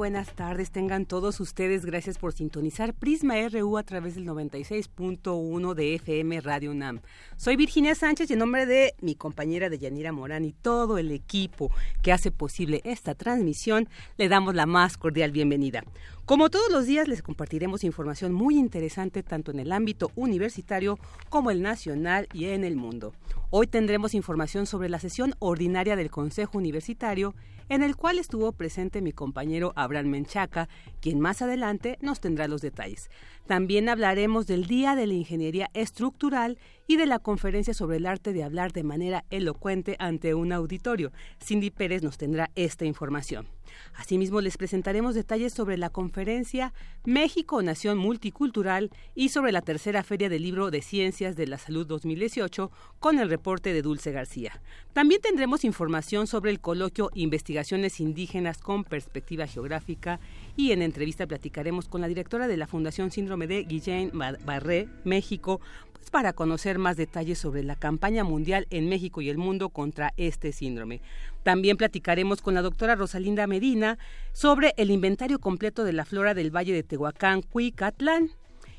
Buenas tardes tengan todos ustedes. Gracias por sintonizar Prisma RU a través del 96.1 de FM Radio UNAM. Soy Virginia Sánchez y en nombre de mi compañera de Yanira Morán y todo el equipo que hace posible esta transmisión, le damos la más cordial bienvenida. Como todos los días les compartiremos información muy interesante tanto en el ámbito universitario como el nacional y en el mundo. Hoy tendremos información sobre la sesión ordinaria del Consejo Universitario en el cual estuvo presente mi compañero Abraham Menchaca, quien más adelante nos tendrá los detalles. También hablaremos del Día de la Ingeniería Estructural y de la conferencia sobre el arte de hablar de manera elocuente ante un auditorio. Cindy Pérez nos tendrá esta información. Asimismo, les presentaremos detalles sobre la conferencia México, Nación Multicultural y sobre la tercera Feria del Libro de Ciencias de la Salud 2018 con el reporte de Dulce García. También tendremos información sobre el coloquio Investigaciones Indígenas con Perspectiva Geográfica y en entrevista platicaremos con la directora de la Fundación Síndrome de Guillain Barré, México, pues para conocer más detalles sobre la campaña mundial en México y el mundo contra este síndrome. También platicaremos con la doctora Rosalinda Medina sobre el inventario completo de la flora del Valle de Tehuacán, Cuicatlán.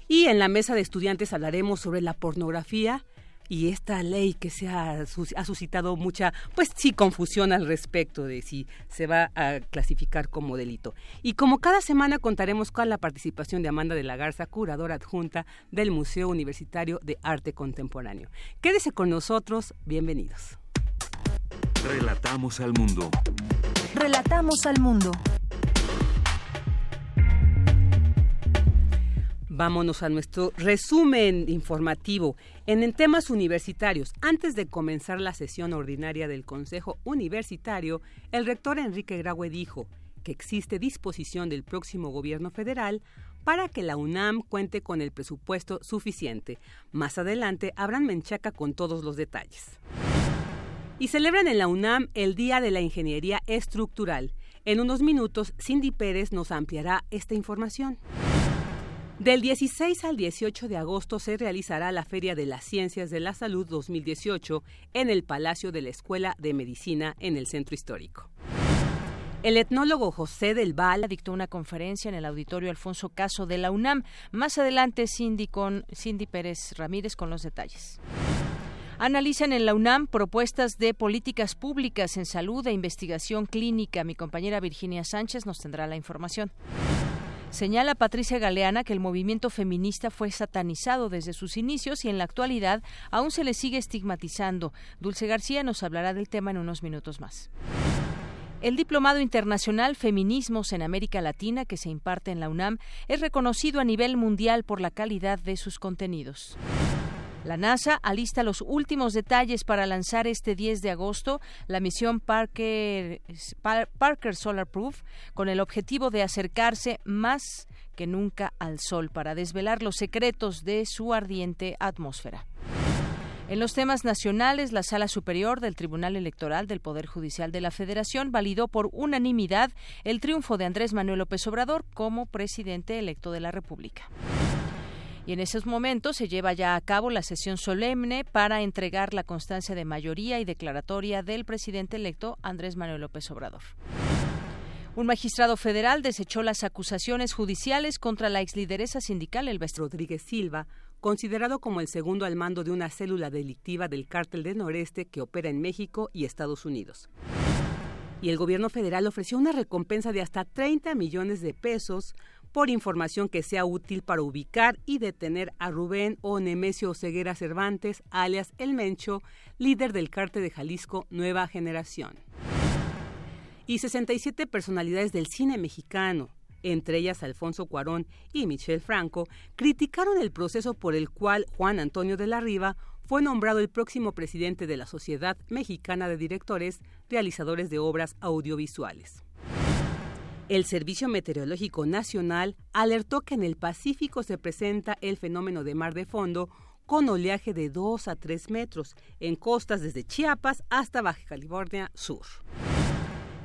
Y en la mesa de estudiantes hablaremos sobre la pornografía y esta ley que se ha, suscitado mucha, pues sí, confusión al respecto de si se va a clasificar como delito. Y como cada semana contaremos con la participación de Amanda de la Garza, curadora adjunta del Museo Universitario de Arte Contemporáneo. Quédese con nosotros, bienvenidos. Relatamos al mundo. Relatamos al mundo. Vámonos a nuestro resumen informativo. En, temas universitarios, antes de comenzar la sesión ordinaria del Consejo Universitario, el rector Enrique Graue dijo que existe disposición del próximo gobierno federal para que la UNAM cuente con el presupuesto suficiente. Más adelante habrán menchaca con todos los detalles. Y celebran en la UNAM el Día de la Ingeniería Estructural. En unos minutos, Cindy Pérez nos ampliará esta información. Del 16 al 18 de agosto se realizará la Feria de las Ciencias de la Salud 2018 en el Palacio de la Escuela de Medicina en el Centro Histórico. El etnólogo José del Val dictó una conferencia en el auditorio Alfonso Caso de la UNAM. Más adelante, Cindy, con, Cindy Pérez Ramírez con los detalles. Analizan en la UNAM propuestas de políticas públicas en salud e investigación clínica. Mi compañera Virginia Sánchez nos tendrá la información. Señala Patricia Galeana que el movimiento feminista fue satanizado desde sus inicios y en la actualidad aún se le sigue estigmatizando. Dulce García nos hablará del tema en unos minutos más. El Diplomado Internacional Feminismos en América Latina que se imparte en la UNAM es reconocido a nivel mundial por la calidad de sus contenidos. La NASA alista los últimos detalles para lanzar este 10 de agosto la misión Parker, Parker Solar Proof con el objetivo de acercarse más que nunca al Sol para desvelar los secretos de su ardiente atmósfera. En los temas nacionales, la Sala Superior del Tribunal Electoral del Poder Judicial de la Federación validó por unanimidad el triunfo de Andrés Manuel López Obrador como presidente electo de la República y en esos momentos se lleva ya a cabo la sesión solemne para entregar la constancia de mayoría y declaratoria del presidente electo Andrés Manuel López Obrador. Un magistrado federal desechó las acusaciones judiciales contra la exlideresa sindical Elvestre Rodríguez Silva, considerado como el segundo al mando de una célula delictiva del cártel de Noreste que opera en México y Estados Unidos. Y el gobierno federal ofreció una recompensa de hasta 30 millones de pesos por información que sea útil para ubicar y detener a Rubén o Nemesio Ceguera Cervantes, alias El Mencho, líder del cártel de Jalisco Nueva Generación. Y 67 personalidades del cine mexicano, entre ellas Alfonso Cuarón y Michel Franco, criticaron el proceso por el cual Juan Antonio de la Riva fue nombrado el próximo presidente de la Sociedad Mexicana de Directores Realizadores de Obras Audiovisuales. El Servicio Meteorológico Nacional alertó que en el Pacífico se presenta el fenómeno de mar de fondo con oleaje de 2 a 3 metros en costas desde Chiapas hasta Baja California Sur.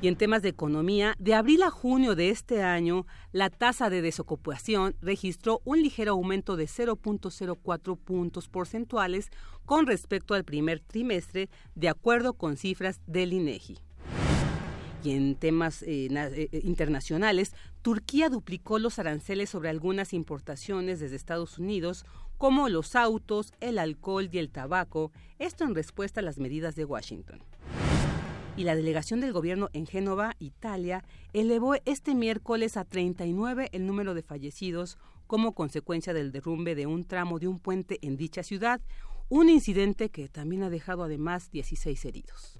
Y en temas de economía, de abril a junio de este año, la tasa de desocupación registró un ligero aumento de 0.04 puntos porcentuales con respecto al primer trimestre, de acuerdo con cifras del INEGI y en temas eh, eh, eh, internacionales, Turquía duplicó los aranceles sobre algunas importaciones desde Estados Unidos, como los autos, el alcohol y el tabaco, esto en respuesta a las medidas de Washington. Y la delegación del gobierno en Génova, Italia, elevó este miércoles a 39 el número de fallecidos como consecuencia del derrumbe de un tramo de un puente en dicha ciudad, un incidente que también ha dejado además 16 heridos.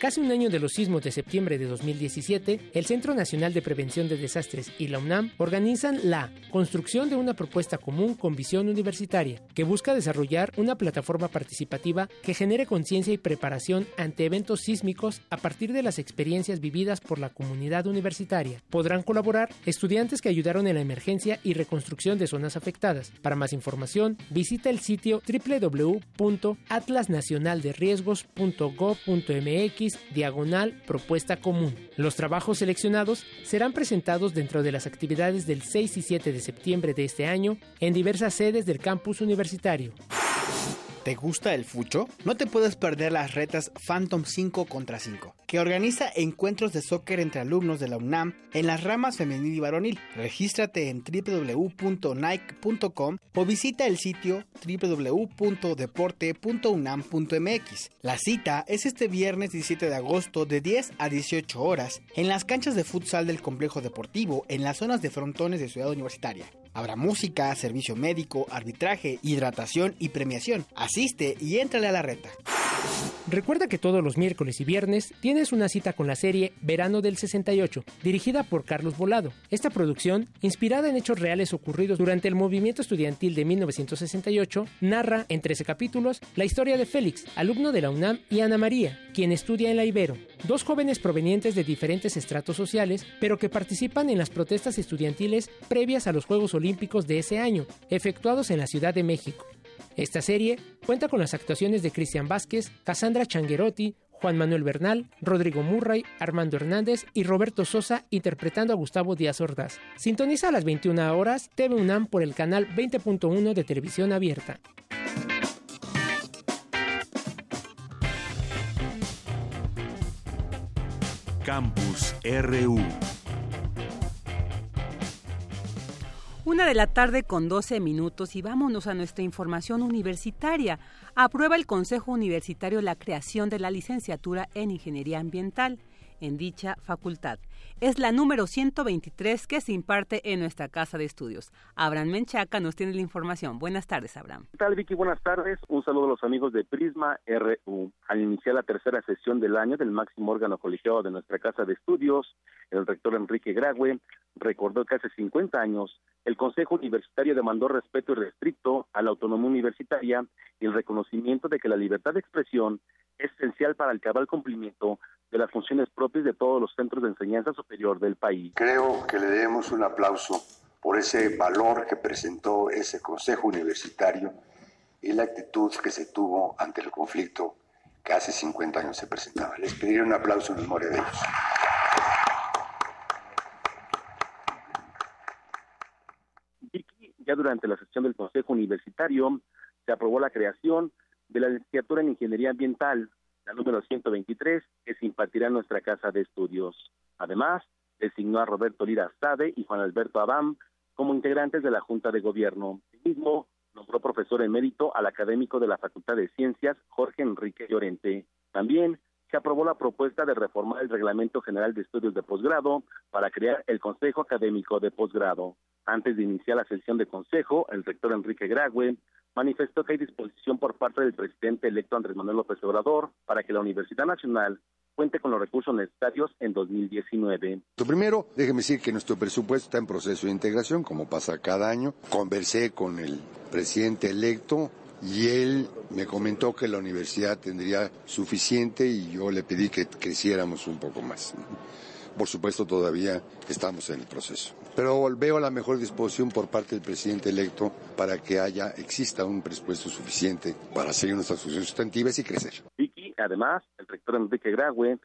Casi un año de los sismos de septiembre de 2017, el Centro Nacional de Prevención de Desastres y la UNAM organizan la construcción de una propuesta común con visión universitaria, que busca desarrollar una plataforma participativa que genere conciencia y preparación ante eventos sísmicos a partir de las experiencias vividas por la comunidad universitaria. Podrán colaborar estudiantes que ayudaron en la emergencia y reconstrucción de zonas afectadas. Para más información, visita el sitio diagonal propuesta común. Los trabajos seleccionados serán presentados dentro de las actividades del 6 y 7 de septiembre de este año en diversas sedes del campus universitario. ¿Te gusta el fucho? No te puedes perder las retas Phantom 5 contra 5, que organiza encuentros de soccer entre alumnos de la UNAM en las ramas femenil y varonil. Regístrate en www.nike.com o visita el sitio www.deporte.unam.mx. La cita es este viernes 17 de agosto de 10 a 18 horas en las canchas de futsal del complejo deportivo en las zonas de frontones de Ciudad Universitaria. Habrá música, servicio médico, arbitraje, hidratación y premiación. Asiste y éntrale a la reta. Recuerda que todos los miércoles y viernes tienes una cita con la serie Verano del 68, dirigida por Carlos Volado. Esta producción, inspirada en hechos reales ocurridos durante el movimiento estudiantil de 1968, narra en 13 capítulos la historia de Félix, alumno de la UNAM, y Ana María, quien estudia en la Ibero, dos jóvenes provenientes de diferentes estratos sociales, pero que participan en las protestas estudiantiles previas a los Juegos Olímpicos de ese año, efectuados en la Ciudad de México. Esta serie cuenta con las actuaciones de Cristian Vázquez, Cassandra Changuerotti, Juan Manuel Bernal, Rodrigo Murray, Armando Hernández y Roberto Sosa interpretando a Gustavo Díaz Ordaz. Sintoniza a las 21 horas TV UNAM por el canal 20.1 de televisión abierta. Campus RU Una de la tarde con 12 minutos y vámonos a nuestra información universitaria. Aprueba el Consejo Universitario la creación de la licenciatura en Ingeniería Ambiental en dicha facultad. Es la número 123 que se imparte en nuestra casa de estudios. Abraham Menchaca nos tiene la información. Buenas tardes, Abraham. ¿Qué tal, Vicky? Buenas tardes. Un saludo a los amigos de Prisma RU. Al iniciar la tercera sesión del año del máximo órgano colegiado de nuestra casa de estudios, el rector Enrique Grague recordó que hace 50 años el Consejo Universitario demandó respeto irrestricto a la autonomía universitaria y el reconocimiento de que la libertad de expresión es esencial para el cabal cumplimiento de las funciones propias de todos los centros de enseñanza superior del país. Creo que le debemos un aplauso por ese valor que presentó ese Consejo Universitario y la actitud que se tuvo ante el conflicto que hace 50 años se presentaba. Les pediré un aplauso en memoria de ellos. ya durante la sesión del Consejo Universitario se aprobó la creación de la licenciatura en Ingeniería Ambiental, la número 123, que se impartirá en nuestra casa de estudios. Además, designó a Roberto Lira Stade y Juan Alberto Abam como integrantes de la Junta de Gobierno. Asimismo, nombró profesor emérito al académico de la Facultad de Ciencias, Jorge Enrique Llorente. También se aprobó la propuesta de reformar el Reglamento General de Estudios de Posgrado para crear el Consejo Académico de Posgrado. Antes de iniciar la sesión de consejo, el rector Enrique Grague manifestó que hay disposición por parte del presidente electo Andrés Manuel López Obrador para que la Universidad Nacional cuente con los recursos necesarios en 2019. Lo primero, déjeme decir que nuestro presupuesto está en proceso de integración, como pasa cada año. Conversé con el presidente electo y él me comentó que la universidad tendría suficiente y yo le pedí que creciéramos un poco más. Por supuesto, todavía estamos en el proceso. Pero veo la mejor disposición por parte del presidente electo para que haya, exista un presupuesto suficiente para seguir nuestras funciones sustantivas y crecer. Vicky, además, el rector Enrique Graue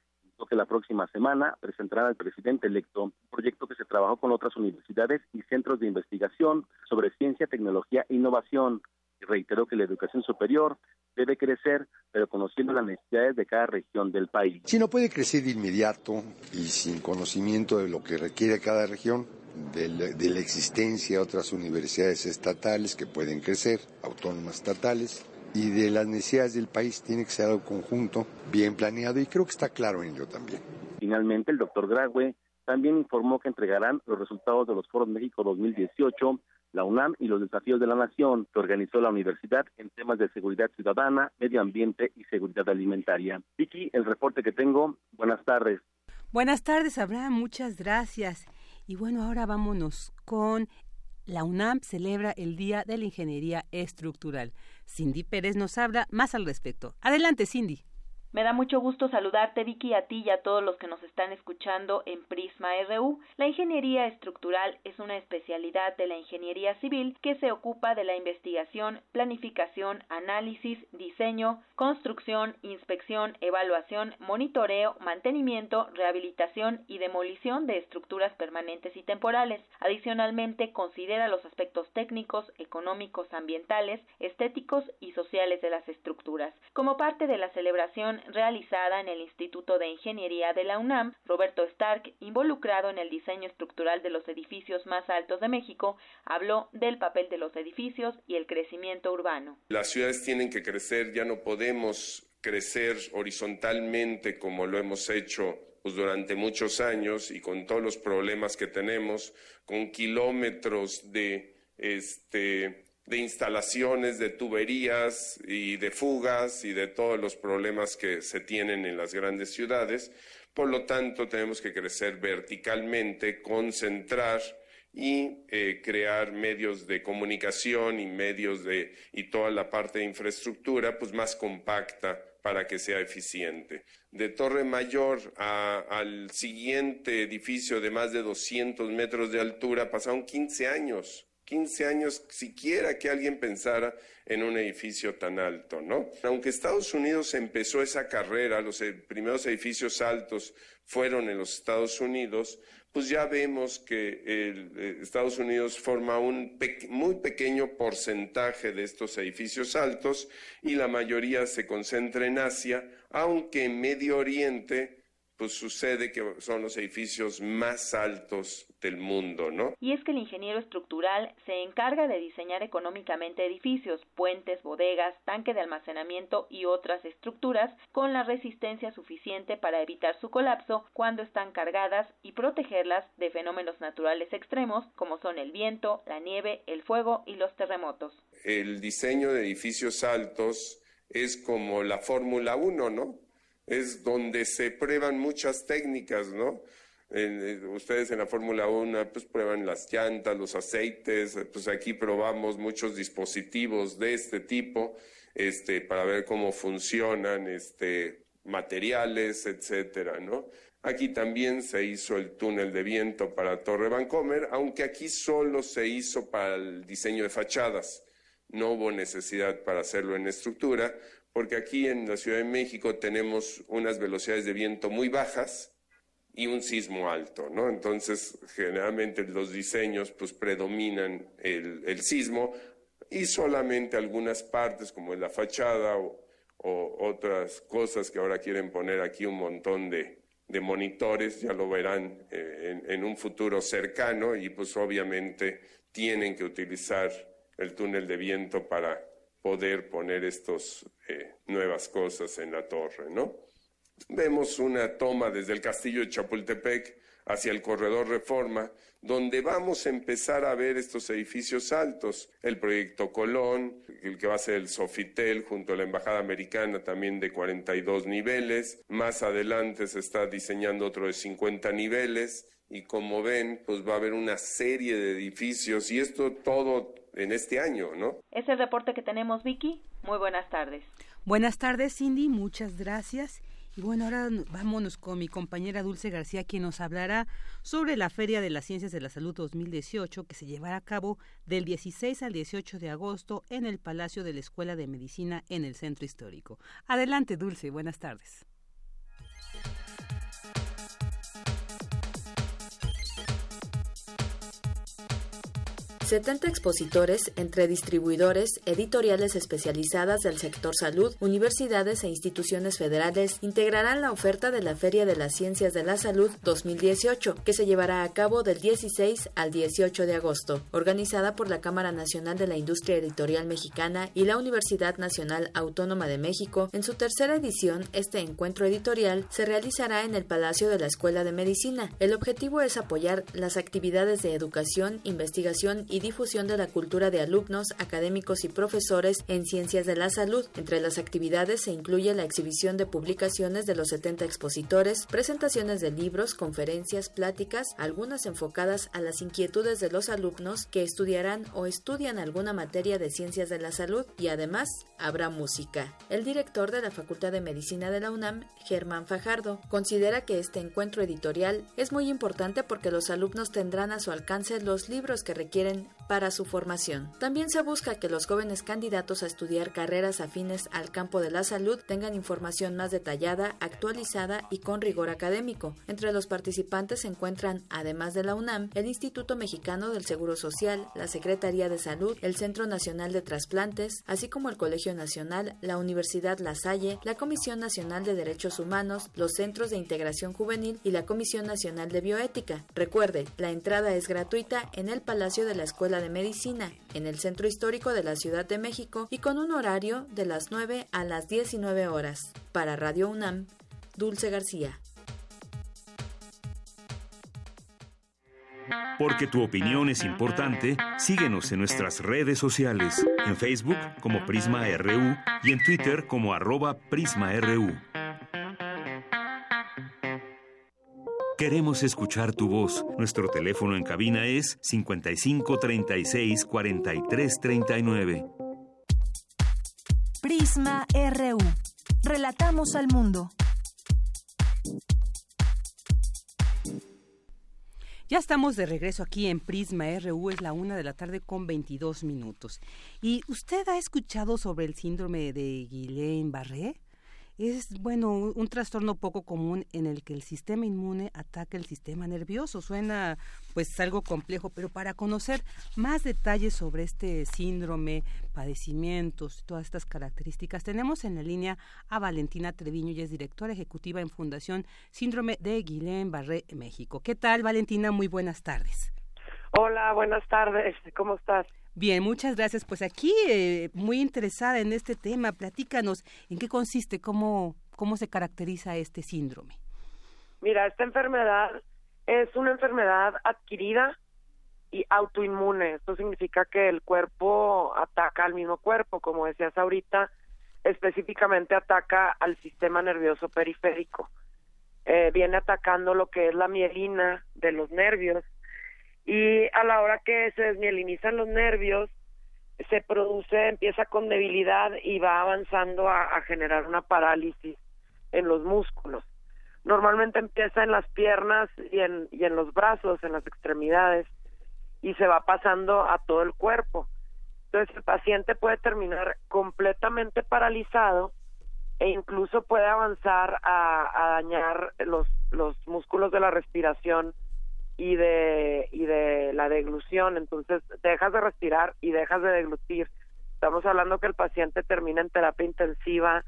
que la próxima semana presentará al presidente electo un proyecto que se trabajó con otras universidades y centros de investigación sobre ciencia, tecnología e innovación reiteró que la educación superior debe crecer, pero conociendo las necesidades de cada región del país. Si no puede crecer de inmediato y sin conocimiento de lo que requiere cada región, de la, existencia de otras universidades estatales que pueden crecer, autónomas estatales, y de las necesidades del país tiene que ser algo conjunto, bien planeado, y creo que está claro en ello también. Finalmente, el doctor Graue también informó que entregarán los resultados de los Foros México 2018 la UNAM y los desafíos de la nación que organizó la universidad en temas de seguridad ciudadana, medio ambiente y seguridad alimentaria. Vicky, el reporte que tengo. Buenas tardes. Buenas tardes, Abraham. Muchas gracias. Y bueno, ahora vámonos con la UNAM celebra el Día de la Ingeniería Estructural. Cindy Pérez nos habla más al respecto. Adelante, Cindy. Me da mucho gusto saludarte, Vicky, a ti y a todos los que nos están escuchando en Prisma RU. La ingeniería estructural es una especialidad de la ingeniería civil que se ocupa de la investigación, planificación, análisis, diseño, construcción, inspección, evaluación, monitoreo, mantenimiento, rehabilitación y demolición de estructuras permanentes y temporales. Adicionalmente, considera los aspectos técnicos, económicos, ambientales, estéticos y sociales de las estructuras. Como parte de la celebración realizada en el Instituto de Ingeniería de la UNAM, Roberto Stark, involucrado en el diseño estructural de los edificios más altos de México, habló del papel de los edificios y el crecimiento urbano. Las ciudades tienen que crecer, ya no podemos crecer horizontalmente como lo hemos hecho pues, durante muchos años y con todos los problemas que tenemos, con kilómetros de este de instalaciones, de tuberías y de fugas y de todos los problemas que se tienen en las grandes ciudades. Por lo tanto, tenemos que crecer verticalmente, concentrar y eh, crear medios de comunicación y medios de y toda la parte de infraestructura pues más compacta para que sea eficiente. De Torre Mayor al siguiente edificio de más de 200 metros de altura pasaron 15 años 15 años siquiera que alguien pensara en un edificio tan alto, ¿no? Aunque Estados Unidos empezó esa carrera, los primeros edificios altos fueron en los Estados Unidos, pues ya vemos que eh, Estados Unidos forma un muy pequeño porcentaje de estos edificios altos y la mayoría se concentra en Asia, aunque en Medio Oriente pues sucede que son los edificios más altos del mundo, ¿no? Y es que el ingeniero estructural se encarga de diseñar económicamente edificios, puentes, bodegas, tanque de almacenamiento y otras estructuras con la resistencia suficiente para evitar su colapso cuando están cargadas y protegerlas de fenómenos naturales extremos como son el viento, la nieve, el fuego y los terremotos. El diseño de edificios altos es como la Fórmula 1, ¿no? Es donde se prueban muchas técnicas, ¿no? ustedes en la Fórmula 1 pues prueban las llantas, los aceites, pues aquí probamos muchos dispositivos de este tipo, este, para ver cómo funcionan, este, materiales, etcétera, ¿no? Aquí también se hizo el túnel de viento para Torre Vancomer, aunque aquí solo se hizo para el diseño de fachadas. No hubo necesidad para hacerlo en estructura, porque aquí en la Ciudad de México tenemos unas velocidades de viento muy bajas y un sismo alto, ¿no? Entonces, generalmente los diseños pues predominan el, sismo y solamente algunas partes como la fachada o, otras cosas que ahora quieren poner aquí un montón de, monitores, ya lo verán eh, en, un futuro cercano y pues obviamente tienen que utilizar el túnel de viento para poder poner estas eh, nuevas cosas en la torre, ¿no? Vemos una toma desde el castillo de Chapultepec hacia el corredor Reforma, donde vamos a empezar a ver estos edificios altos, el proyecto Colón, el que va a ser el Sofitel junto a la Embajada Americana también de 42 niveles, más adelante se está diseñando otro de 50 niveles y como ven, pues va a haber una serie de edificios y esto todo en este año, ¿no? Es el reporte que tenemos, Vicky. Muy buenas tardes. Buenas tardes, Cindy. Muchas gracias. Y bueno, ahora vámonos con mi compañera Dulce García, quien nos hablará sobre la Feria de las Ciencias de la Salud 2018, que se llevará a cabo del 16 al 18 de agosto en el Palacio de la Escuela de Medicina en el Centro Histórico. Adelante, Dulce. Buenas tardes. 70 expositores entre distribuidores, editoriales especializadas del sector salud, universidades e instituciones federales integrarán la oferta de la Feria de las Ciencias de la Salud 2018, que se llevará a cabo del 16 al 18 de agosto, organizada por la Cámara Nacional de la Industria Editorial Mexicana y la Universidad Nacional Autónoma de México. En su tercera edición, este encuentro editorial se realizará en el Palacio de la Escuela de Medicina. El objetivo es apoyar las actividades de educación, investigación y y difusión de la cultura de alumnos, académicos y profesores en ciencias de la salud. Entre las actividades se incluye la exhibición de publicaciones de los 70 expositores, presentaciones de libros, conferencias, pláticas, algunas enfocadas a las inquietudes de los alumnos que estudiarán o estudian alguna materia de ciencias de la salud y además habrá música. El director de la Facultad de Medicina de la UNAM, Germán Fajardo, considera que este encuentro editorial es muy importante porque los alumnos tendrán a su alcance los libros que requieren para su formación. También se busca que los jóvenes candidatos a estudiar carreras afines al campo de la salud tengan información más detallada, actualizada y con rigor académico. Entre los participantes se encuentran, además de la UNAM, el Instituto Mexicano del Seguro Social, la Secretaría de Salud, el Centro Nacional de Trasplantes, así como el Colegio Nacional, la Universidad La Salle, la Comisión Nacional de Derechos Humanos, los Centros de Integración Juvenil y la Comisión Nacional de Bioética. Recuerde, la entrada es gratuita en el Palacio de la Escuela de Medicina, en el Centro Histórico de la Ciudad de México y con un horario de las 9 a las 19 horas. Para Radio UNAM, Dulce García. Porque tu opinión es importante, síguenos en nuestras redes sociales, en Facebook como Prisma RU y en Twitter como arroba PrismaRU. Queremos escuchar tu voz. Nuestro teléfono en cabina es 55 36 43 39. Prisma RU. Relatamos al mundo. Ya estamos de regreso aquí en Prisma RU, es la una de la tarde con 22 minutos. ¿Y usted ha escuchado sobre el síndrome de Guillain-Barré? Es, bueno, un, trastorno poco común en el que el sistema inmune ataca el sistema nervioso. Suena pues algo complejo, pero para conocer más detalles sobre este síndrome, padecimientos, todas estas características, tenemos en la línea a Valentina Treviño, y es directora ejecutiva en Fundación Síndrome de Guillain-Barré, México. ¿Qué tal, Valentina? Muy buenas tardes. Hola, buenas tardes. ¿Cómo estás? Bien, muchas gracias. Pues aquí eh, muy interesada en este tema, platícanos en qué consiste, cómo, cómo se caracteriza este síndrome. Mira, esta enfermedad es una enfermedad adquirida y autoinmune. Esto significa que el cuerpo ataca al mismo cuerpo, como decías ahorita, específicamente ataca al sistema nervioso periférico. Eh, viene atacando lo que es la mielina de los nervios y a la hora que se desmielinizan los nervios se produce, empieza con debilidad y va avanzando a, generar una parálisis en los músculos. Normalmente empieza en las piernas y en, y en los brazos, en las extremidades, y se va pasando a todo el cuerpo. Entonces el paciente puede terminar completamente paralizado e incluso puede avanzar a, a dañar los, los músculos de la respiración y de y de la deglución, entonces dejas de respirar y dejas de deglutir. Estamos hablando que el paciente termina en terapia intensiva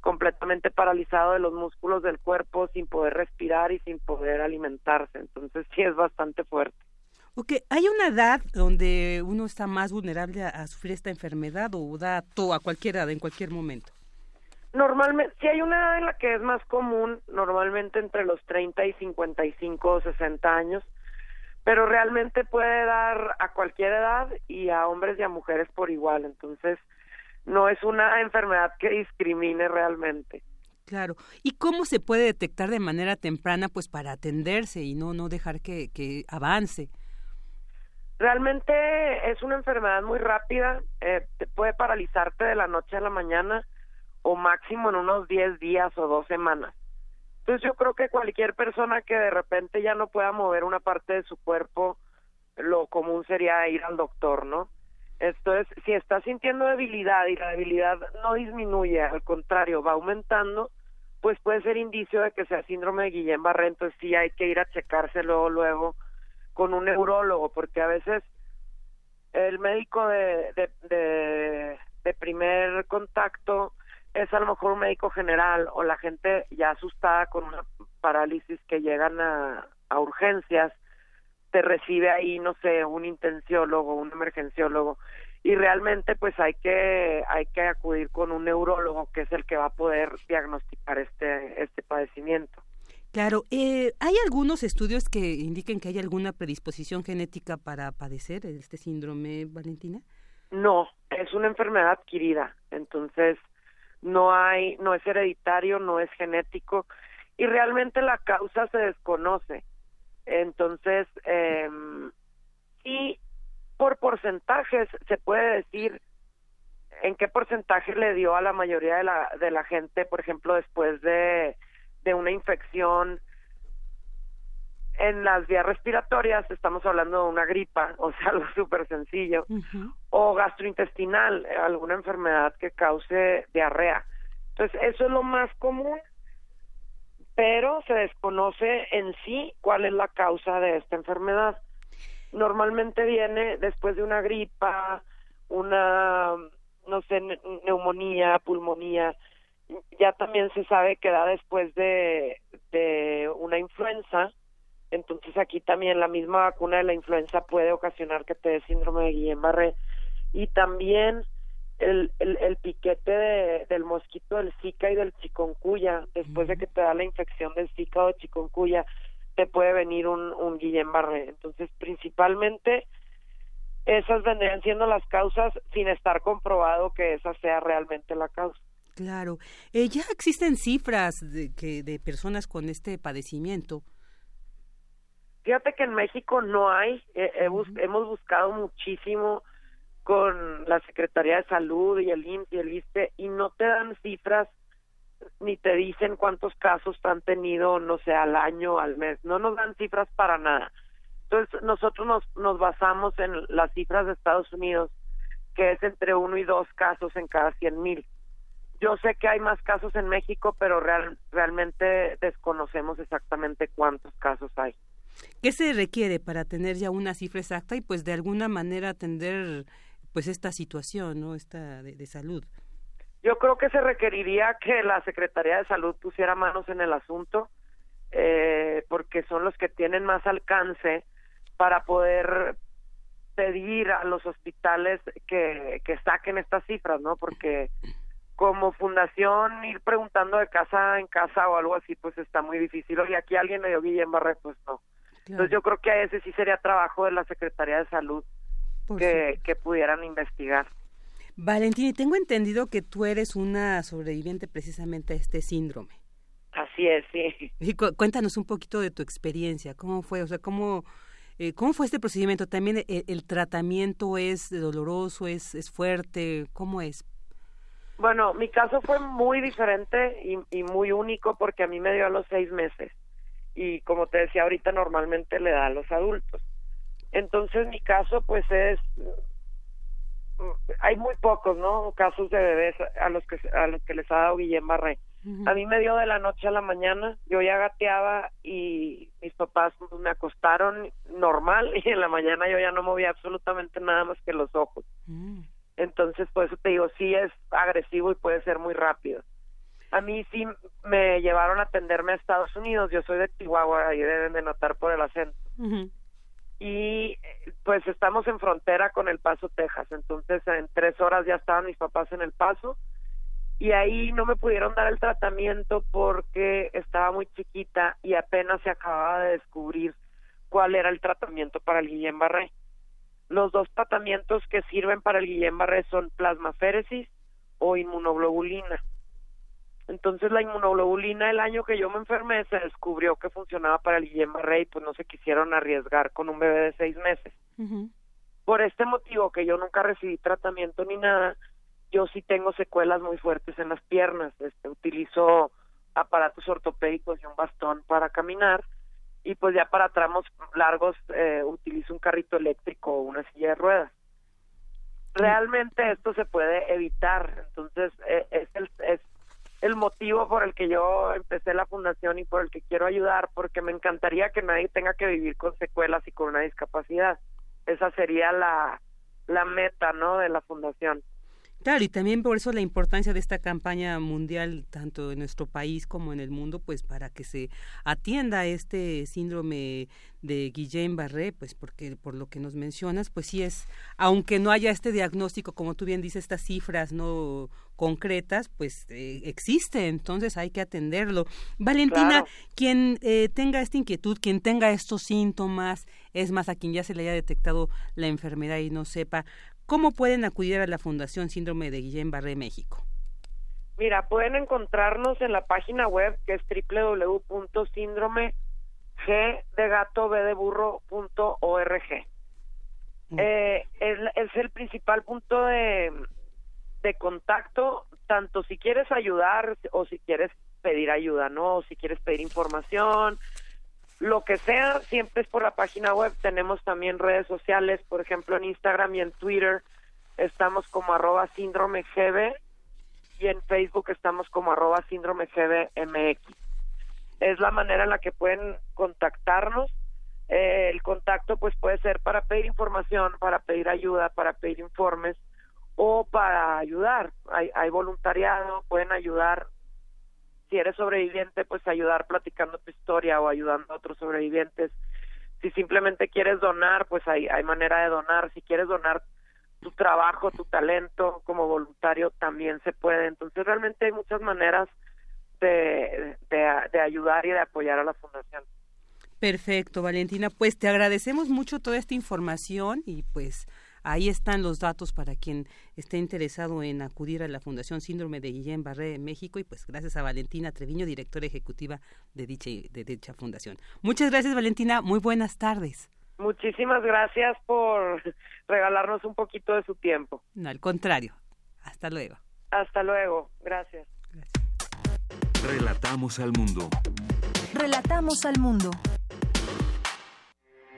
completamente paralizado de los músculos del cuerpo, sin poder respirar y sin poder alimentarse. Entonces sí es bastante fuerte. Ok, ¿hay una edad donde uno está más vulnerable a, sufrir esta enfermedad o da todo a cualquier edad, en cualquier momento? Normalmente, si hay una edad en la que es más común, normalmente entre los 30 y 55 o 60 años, pero realmente puede dar a cualquier edad y a hombres y a mujeres por igual. Entonces, no es una enfermedad que discrimine realmente. Claro. ¿Y cómo se puede detectar de manera temprana, pues, para atenderse y no no dejar que, que avance? Realmente es una enfermedad muy rápida, eh, te puede paralizarte de la noche a la mañana o máximo en unos 10 días o dos semanas. Entonces yo creo que cualquier persona que de repente ya no pueda mover una parte de su cuerpo, lo común sería ir al doctor, ¿no? Esto es, si está sintiendo debilidad y la debilidad no disminuye, al contrario, va aumentando, pues puede ser indicio de que sea síndrome de Guillain-Barré, entonces sí hay que ir a checarse luego, luego con un neurólogo, porque a veces el médico de, de, de, primer contacto es a lo mejor un médico general o la gente ya asustada con una parálisis que llegan a, a urgencias, te recibe ahí, no sé, un intenciólogo, un emergenciólogo, y realmente pues hay que hay que acudir con un neurólogo que es el que va a poder diagnosticar este este padecimiento. Claro, eh, ¿hay algunos estudios que indiquen que hay alguna predisposición genética para padecer este síndrome, Valentina? No, es una enfermedad adquirida, entonces no hay, no es hereditario, no es genético y realmente la causa se desconoce. Entonces, eh, sí, por porcentajes se puede decir en qué porcentaje le dio a la mayoría de la, de la gente, por ejemplo, después de de una infección en las vías respiratorias, estamos hablando de una gripa, o sea, algo súper sencillo, o gastrointestinal, alguna enfermedad que cause diarrea. Entonces, eso es lo más común, pero se desconoce en sí cuál es la causa de esta enfermedad. Normalmente viene después de una gripa, una, no sé, neumonía, pulmonía, ya también se sabe que da después de, de una influenza, entonces aquí también la misma vacuna de la influenza puede ocasionar que te dé síndrome de Guillain-Barré y también el, el, el piquete de, del mosquito del Zika y del chikungunya, después de que te da la infección del Zika o chikungunya, te puede venir un, un Guillain-Barré. Entonces, principalmente, esas vendrían siendo las causas sin estar comprobado que esa sea realmente la causa. Claro. Eh, ya existen cifras de, que, de personas con este padecimiento. Fíjate que en México no hay. Hemos buscado muchísimo con la Secretaría de Salud y el y el ISPE y no te dan cifras ni te dicen cuántos casos han tenido, no sé, al año, al mes. No nos dan cifras para nada. Entonces, nosotros nos, nos basamos en las cifras de Estados Unidos, que es entre uno y dos casos en cada cien mil. Yo sé que hay más casos en México, pero real, realmente desconocemos exactamente cuántos casos hay. ¿Qué se requiere para tener ya una cifra exacta y pues de alguna manera atender pues esta situación, ¿no? Esta de, salud. Yo creo que se requeriría que la Secretaría de Salud pusiera manos en el asunto, eh, porque son los que tienen más alcance para poder pedir a los hospitales que, que saquen estas cifras, ¿no? Porque como fundación ir preguntando de casa en casa o algo así, pues está muy difícil. Oye, aquí alguien le dio Guillén Barré, pues no. Entonces yo creo que a ese sí sería trabajo de la Secretaría de Salud que, que, pudieran investigar. Valentina, tengo entendido que tú eres una sobreviviente precisamente a este síndrome. Así es, sí. Y cuéntanos un poquito de tu experiencia, cómo fue, o sea, cómo, eh, cómo fue este procedimiento. También el, el tratamiento es doloroso, es, es fuerte, ¿cómo es? Bueno, mi caso fue muy diferente y, muy único porque a mí me dio a los seis meses y como te decía ahorita normalmente le da a los adultos. Entonces mi caso pues es hay muy pocos, ¿no? Casos de bebés a los que a los que les ha dado Guillén Barré. A mí me dio de la noche a la mañana, yo ya gateaba y mis papás me acostaron normal y en la mañana yo ya no movía absolutamente nada más que los ojos. Mm. Entonces, por eso te digo, sí es agresivo y puede ser muy rápido. A mí sí me llevaron a atenderme a Estados Unidos, yo soy de Chihuahua, ahí deben de notar por el acento. Y pues estamos en frontera con El Paso, Texas, entonces en tres horas ya estaban mis papás en El Paso y ahí no me pudieron dar el tratamiento porque estaba muy chiquita y apenas se acababa de descubrir cuál era el tratamiento para el Guillain-Barré. Los dos tratamientos que sirven para el Guillain-Barré son plasmaféresis o inmunoglobulina. Entonces la inmunoglobulina el año que yo me enfermé se descubrió que funcionaba para el Guillain-Barré y pues no se quisieron arriesgar con un bebé de seis meses. Por este motivo que yo nunca recibí tratamiento ni nada, yo sí tengo secuelas muy fuertes en las piernas. Este, utilizo aparatos ortopédicos y un bastón para caminar y pues ya para tramos largos eh, utilizo un carrito eléctrico o una silla de ruedas. Realmente esto se puede evitar, entonces eh, es, el, motivo por el que yo empecé la fundación y por el que quiero ayudar, porque me encantaría que nadie tenga que vivir con secuelas y con una discapacidad. Esa sería la, la meta, ¿no? De la fundación. Claro, y también por eso la importancia de esta campaña mundial, tanto en nuestro país como en el mundo, pues para que se atienda este síndrome de Guillain-Barré, pues porque por lo que nos mencionas, pues sí es, aunque no haya este diagnóstico, como tú bien dices, estas cifras no concretas, pues eh, existe, entonces hay que atenderlo. Valentina, quien eh, tenga esta inquietud, quien tenga estos síntomas, es más, a quien ya se le haya detectado la enfermedad y no sepa, ¿Cómo pueden acudir a la Fundación Síndrome de Guillain-Barré México? Mira, pueden encontrarnos en la página web que es www.síndrome mm. eh, es, el principal punto de, de contacto, tanto si quieres ayudar o si quieres pedir ayuda, ¿no? O si quieres pedir información, lo que sea, siempre es por la página web. Tenemos también redes sociales, por ejemplo en Instagram y en Twitter estamos como arroba síndrome GB y en Facebook estamos como arroba síndrome MX. Es la manera en la que pueden contactarnos. Eh, el contacto pues puede ser para pedir información, para pedir ayuda, para pedir informes o para ayudar. Hay, hay voluntariado, pueden ayudar si eres sobreviviente, pues ayudar platicando tu historia o ayudando a otros sobrevivientes. Si simplemente quieres donar, pues hay, hay manera de donar. Si quieres donar tu trabajo, tu talento como voluntario, también se puede. Entonces realmente hay muchas maneras de, de ayudar y de apoyar a la fundación. Perfecto, Valentina. Pues te agradecemos mucho toda esta información y pues Ahí están los datos para quien esté interesado en acudir a la Fundación Síndrome de Guillain-Barré de México y pues gracias a Valentina Treviño, directora ejecutiva de dicha, de dicha fundación. Muchas gracias Valentina, muy buenas tardes. Muchísimas gracias por regalarnos un poquito de su tiempo. No, al contrario. Hasta luego. Hasta luego. Gracias. gracias. Relatamos al mundo. Relatamos al mundo.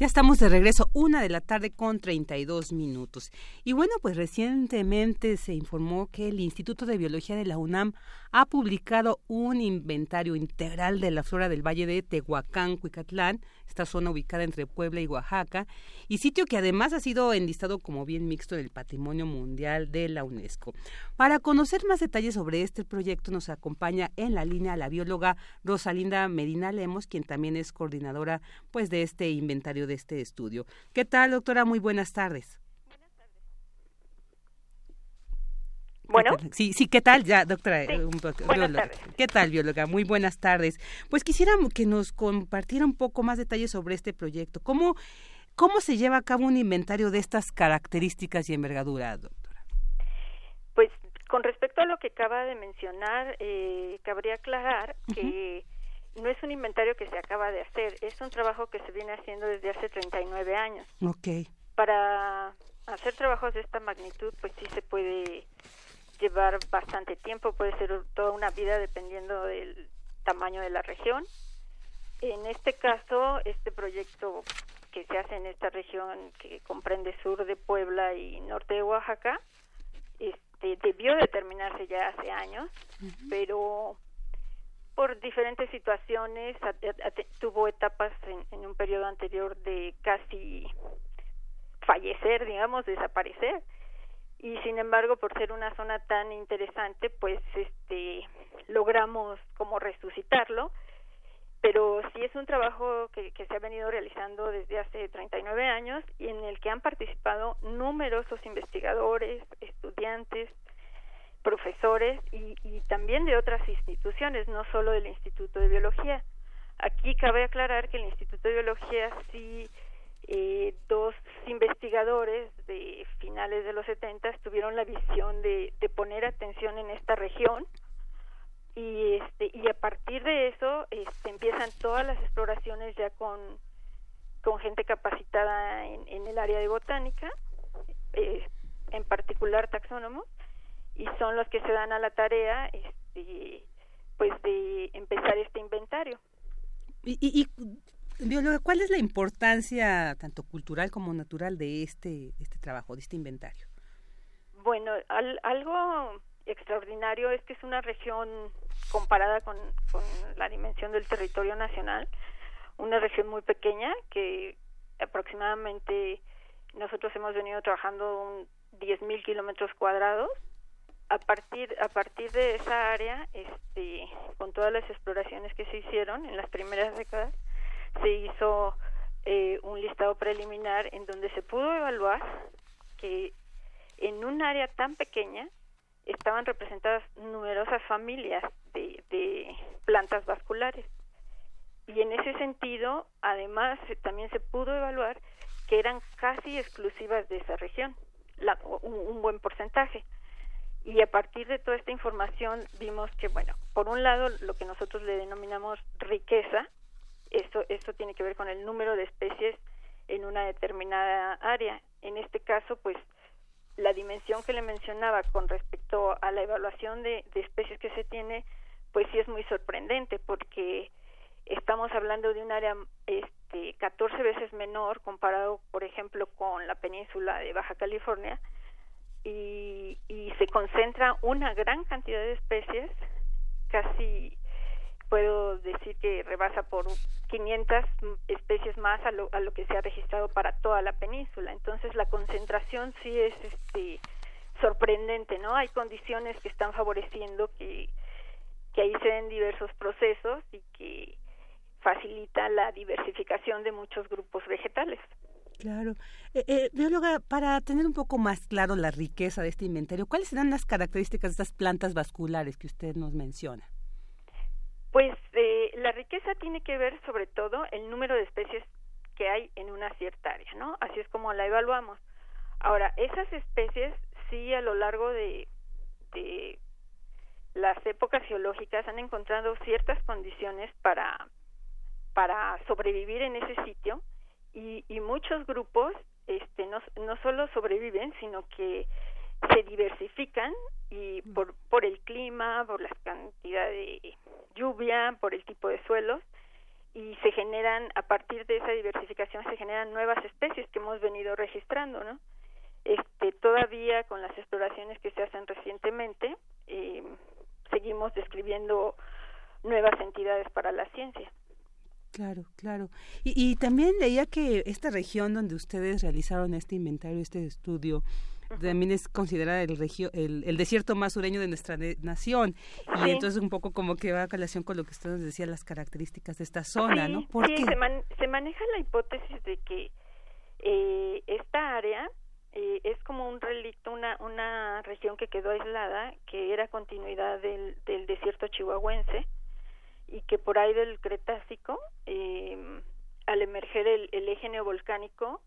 Ya estamos de regreso, una de la tarde con 32 minutos. Y bueno, pues recientemente se informó que el Instituto de Biología de la UNAM ha publicado un inventario integral de la flora del Valle de Tehuacán, Cuicatlán, esta zona ubicada entre Puebla y Oaxaca, y sitio que además ha sido enlistado como bien mixto del Patrimonio Mundial de la UNESCO. Para conocer más detalles sobre este proyecto nos acompaña en la línea la bióloga Rosalinda Medina Lemos, quien también es coordinadora pues de este inventario de este estudio. ¿Qué tal, doctora? Muy buenas tardes. Bueno. Sí, sí, ¿qué tal? Ya, doctora. ¿Qué tal, bióloga? Muy buenas tardes. Pues quisiéramos que nos compartiera un poco más detalles sobre este proyecto. ¿Cómo, cómo se lleva a cabo un inventario de estas características y envergadura, doctora? Pues con respecto a lo que acaba de mencionar, eh, cabría aclarar que no es un inventario que se acaba de hacer, es un trabajo que se viene haciendo desde hace 39 años. Ok. Para hacer trabajos de esta magnitud, pues sí se puede llevar bastante tiempo, puede ser toda una vida dependiendo del tamaño de la región. En este caso, este proyecto que se hace en esta región que comprende sur de Puebla y norte de Oaxaca, este, debió determinarse ya hace años, pero por diferentes situaciones, tuvo etapas en, un periodo anterior de casi fallecer, digamos, desaparecer. Y sin embargo, por ser una zona tan interesante, pues este logramos como resucitarlo. Pero sí es un trabajo que, se ha venido realizando desde hace 39 años y en el que han participado numerosos investigadores, estudiantes, profesores y, también de otras instituciones, no solo del Instituto de Biología. Aquí cabe aclarar que el Instituto de Biología sí eh, dos investigadores de finales de los 70 tuvieron la visión de, poner atención en esta región y este y a partir de eso este, empiezan todas las exploraciones ya con con gente capacitada en, en el área de botánica eh, en particular taxónomos y son los que se dan a la tarea este, pues de empezar este inventario. Y, y, ¿cuál es la importancia tanto cultural como natural de este, este trabajo, de este inventario? Bueno, algo extraordinario es que es una región comparada con, con la dimensión del territorio nacional, una región muy pequeña que aproximadamente nosotros hemos venido trabajando un 10.000 kilómetros cuadrados a partir a partir de esa área este con todas las exploraciones que se hicieron en las primeras décadas se hizo eh, un listado preliminar en donde se pudo evaluar que en un área tan pequeña estaban representadas numerosas familias de, de plantas vasculares. Y en ese sentido además también se pudo evaluar que eran casi exclusivas de esa región la, un buen porcentaje. Y a partir de toda esta información vimos que bueno por un lado lo que nosotros le denominamos riqueza eso eso tiene que ver con el número de especies en una determinada área. En este caso pues la dimensión que le mencionaba con respecto a la evaluación de, de especies que se tiene pues sí es muy sorprendente porque estamos hablando de un área este 14 veces menor comparado por ejemplo con la península de Baja California y, y se concentra una gran cantidad de especies, casi puedo decir que rebasa por 500 especies más a lo, a lo que se ha registrado para toda la península. Entonces la concentración sí es este sorprendente, ¿no? Hay condiciones que están favoreciendo que, que ahí se den diversos procesos y que facilita la diversificación de muchos grupos vegetales. Claro. Eh, eh, bióloga, para tener un poco más claro la riqueza de este inventario, ¿cuáles serán las características de estas plantas vasculares que usted nos menciona? Pues eh, la riqueza tiene que ver sobre todo el número de especies que hay en una cierta área, ¿no? Así es como la evaluamos. Ahora, esas especies sí a lo largo de, de las épocas geológicas han encontrado ciertas condiciones para, para sobrevivir en ese sitio y, y muchos grupos este, no, no solo sobreviven, sino que se diversifican y por, por el clima, por la cantidad de lluvia, por el tipo de suelos y se generan, a partir de esa diversificación se generan nuevas especies que hemos venido registrando, ¿no? Este, todavía con las exploraciones que se hacen recientemente, eh, seguimos describiendo nuevas entidades para la ciencia. Claro, claro. Y, y también leía que esta región donde ustedes realizaron este inventario, este estudio, también es considerada el, regio, el, el, desierto más sureño de nuestra nación. Y entonces un poco como que va a relación con lo que usted nos decía, las características de esta zona, ¿no? ¿Por sí, Se, se, maneja la hipótesis de que eh, esta área eh, es como un relicto, una, una región que quedó aislada, que era continuidad del, del desierto chihuahuense, y que por ahí del Cretácico, eh, al emerger el, el, eje neovolcánico,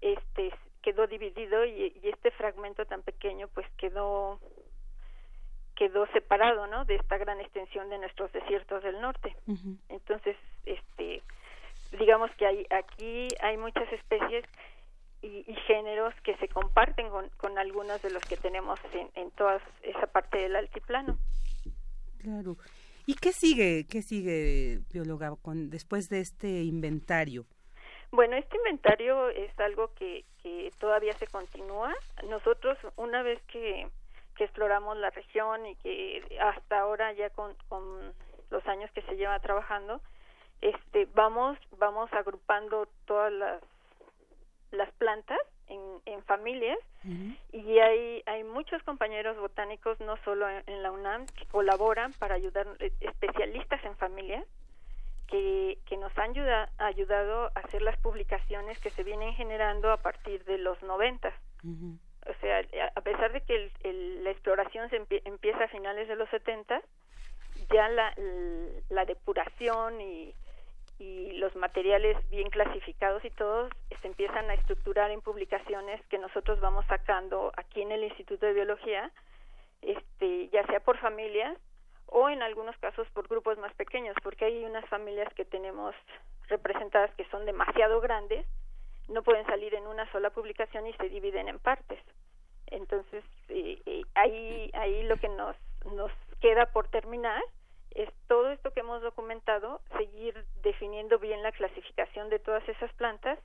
este quedó dividido y, y, este fragmento tan pequeño pues quedó quedó separado, ¿no? De esta gran extensión de nuestros desiertos del norte. Entonces, este, digamos que hay aquí hay muchas especies y, y, géneros que se comparten con, con algunos de los que tenemos en, en toda esa parte del altiplano. Claro. ¿Y qué sigue, qué sigue, bióloga, con, después de este inventario? Bueno, este inventario es algo que, que todavía se continúa. Nosotros, una vez que, que exploramos la región y que hasta ahora ya con, con los años que se lleva trabajando, este, vamos, vamos agrupando todas las, las plantas en, en familias. Y hay, hay muchos compañeros botánicos, no solo en, la UNAM, que colaboran para ayudar, eh, especialistas en familias, que, que nos han ayudado a hacer las publicaciones que se vienen generando a partir de los 90. O sea, a pesar de que la exploración se empieza a finales de los 70, ya la, la depuración y, y los materiales bien clasificados y todos se empiezan a estructurar en publicaciones que nosotros vamos sacando aquí en el Instituto de Biología, este, ya sea por familias o en algunos casos por grupos más pequeños, porque hay unas familias que tenemos representadas que son demasiado grandes, no pueden salir en una sola publicación y se dividen en partes. Entonces, ahí, ahí lo que nos, nos queda por terminar es todo esto que hemos documentado, seguir definiendo bien la clasificación de todas esas plantas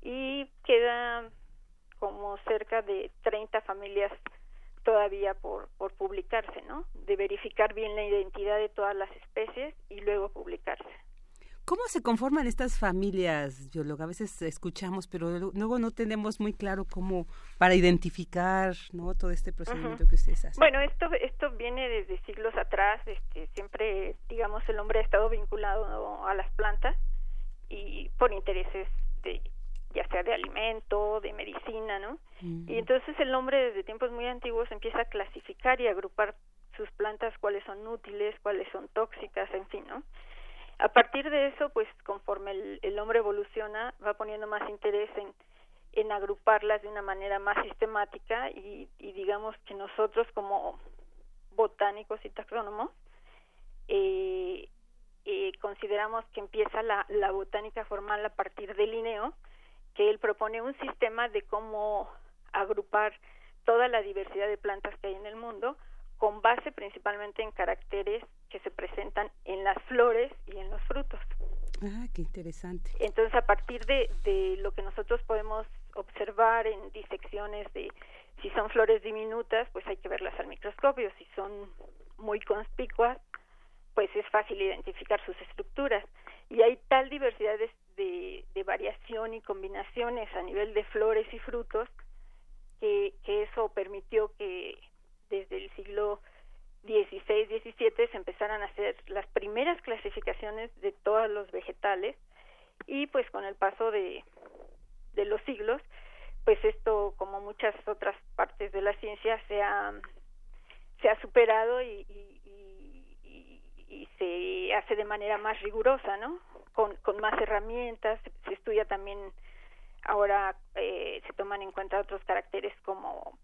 y queda como cerca de 30 familias todavía por, por publicarse, ¿no? De verificar bien la identidad de todas las especies y luego publicarse. ¿Cómo se conforman estas familias, bióloga? A veces escuchamos, pero luego no tenemos muy claro cómo para identificar, ¿no? Todo este procedimiento que ustedes hacen. Bueno, esto esto viene desde siglos atrás. Este, siempre, digamos, el hombre ha estado vinculado a las plantas y por intereses de ya sea de alimento, de medicina, ¿no? Y entonces el hombre desde tiempos muy antiguos empieza a clasificar y agrupar sus plantas, cuáles son útiles, cuáles son tóxicas, en fin, ¿no? A partir de eso, pues conforme el, hombre evoluciona, va poniendo más interés en, en agruparlas de una manera más sistemática y, digamos que nosotros como botánicos y taxónomos eh, eh, consideramos que empieza la, la botánica formal a partir del Linneo, que él propone un sistema de cómo agrupar toda la diversidad de plantas que hay en el mundo con base principalmente en caracteres que se presentan en las flores y en los frutos. Ah, qué interesante. Entonces, a partir de, de lo que nosotros podemos observar en disecciones de si son flores diminutas, pues hay que verlas al microscopio. Si son muy conspicuas, pues es fácil identificar sus estructuras. Y hay tal diversidad de, de, variación y combinaciones a nivel de flores y frutos que, eso permitió que desde el siglo 16, 17 se empezaron a hacer las primeras clasificaciones de todos los vegetales y pues con el paso de, los siglos, pues esto como muchas otras partes de la ciencia se ha, se ha superado y, y, se hace de manera más rigurosa, ¿no? Con, con más herramientas, se, estudia también ahora eh, se toman en cuenta otros caracteres como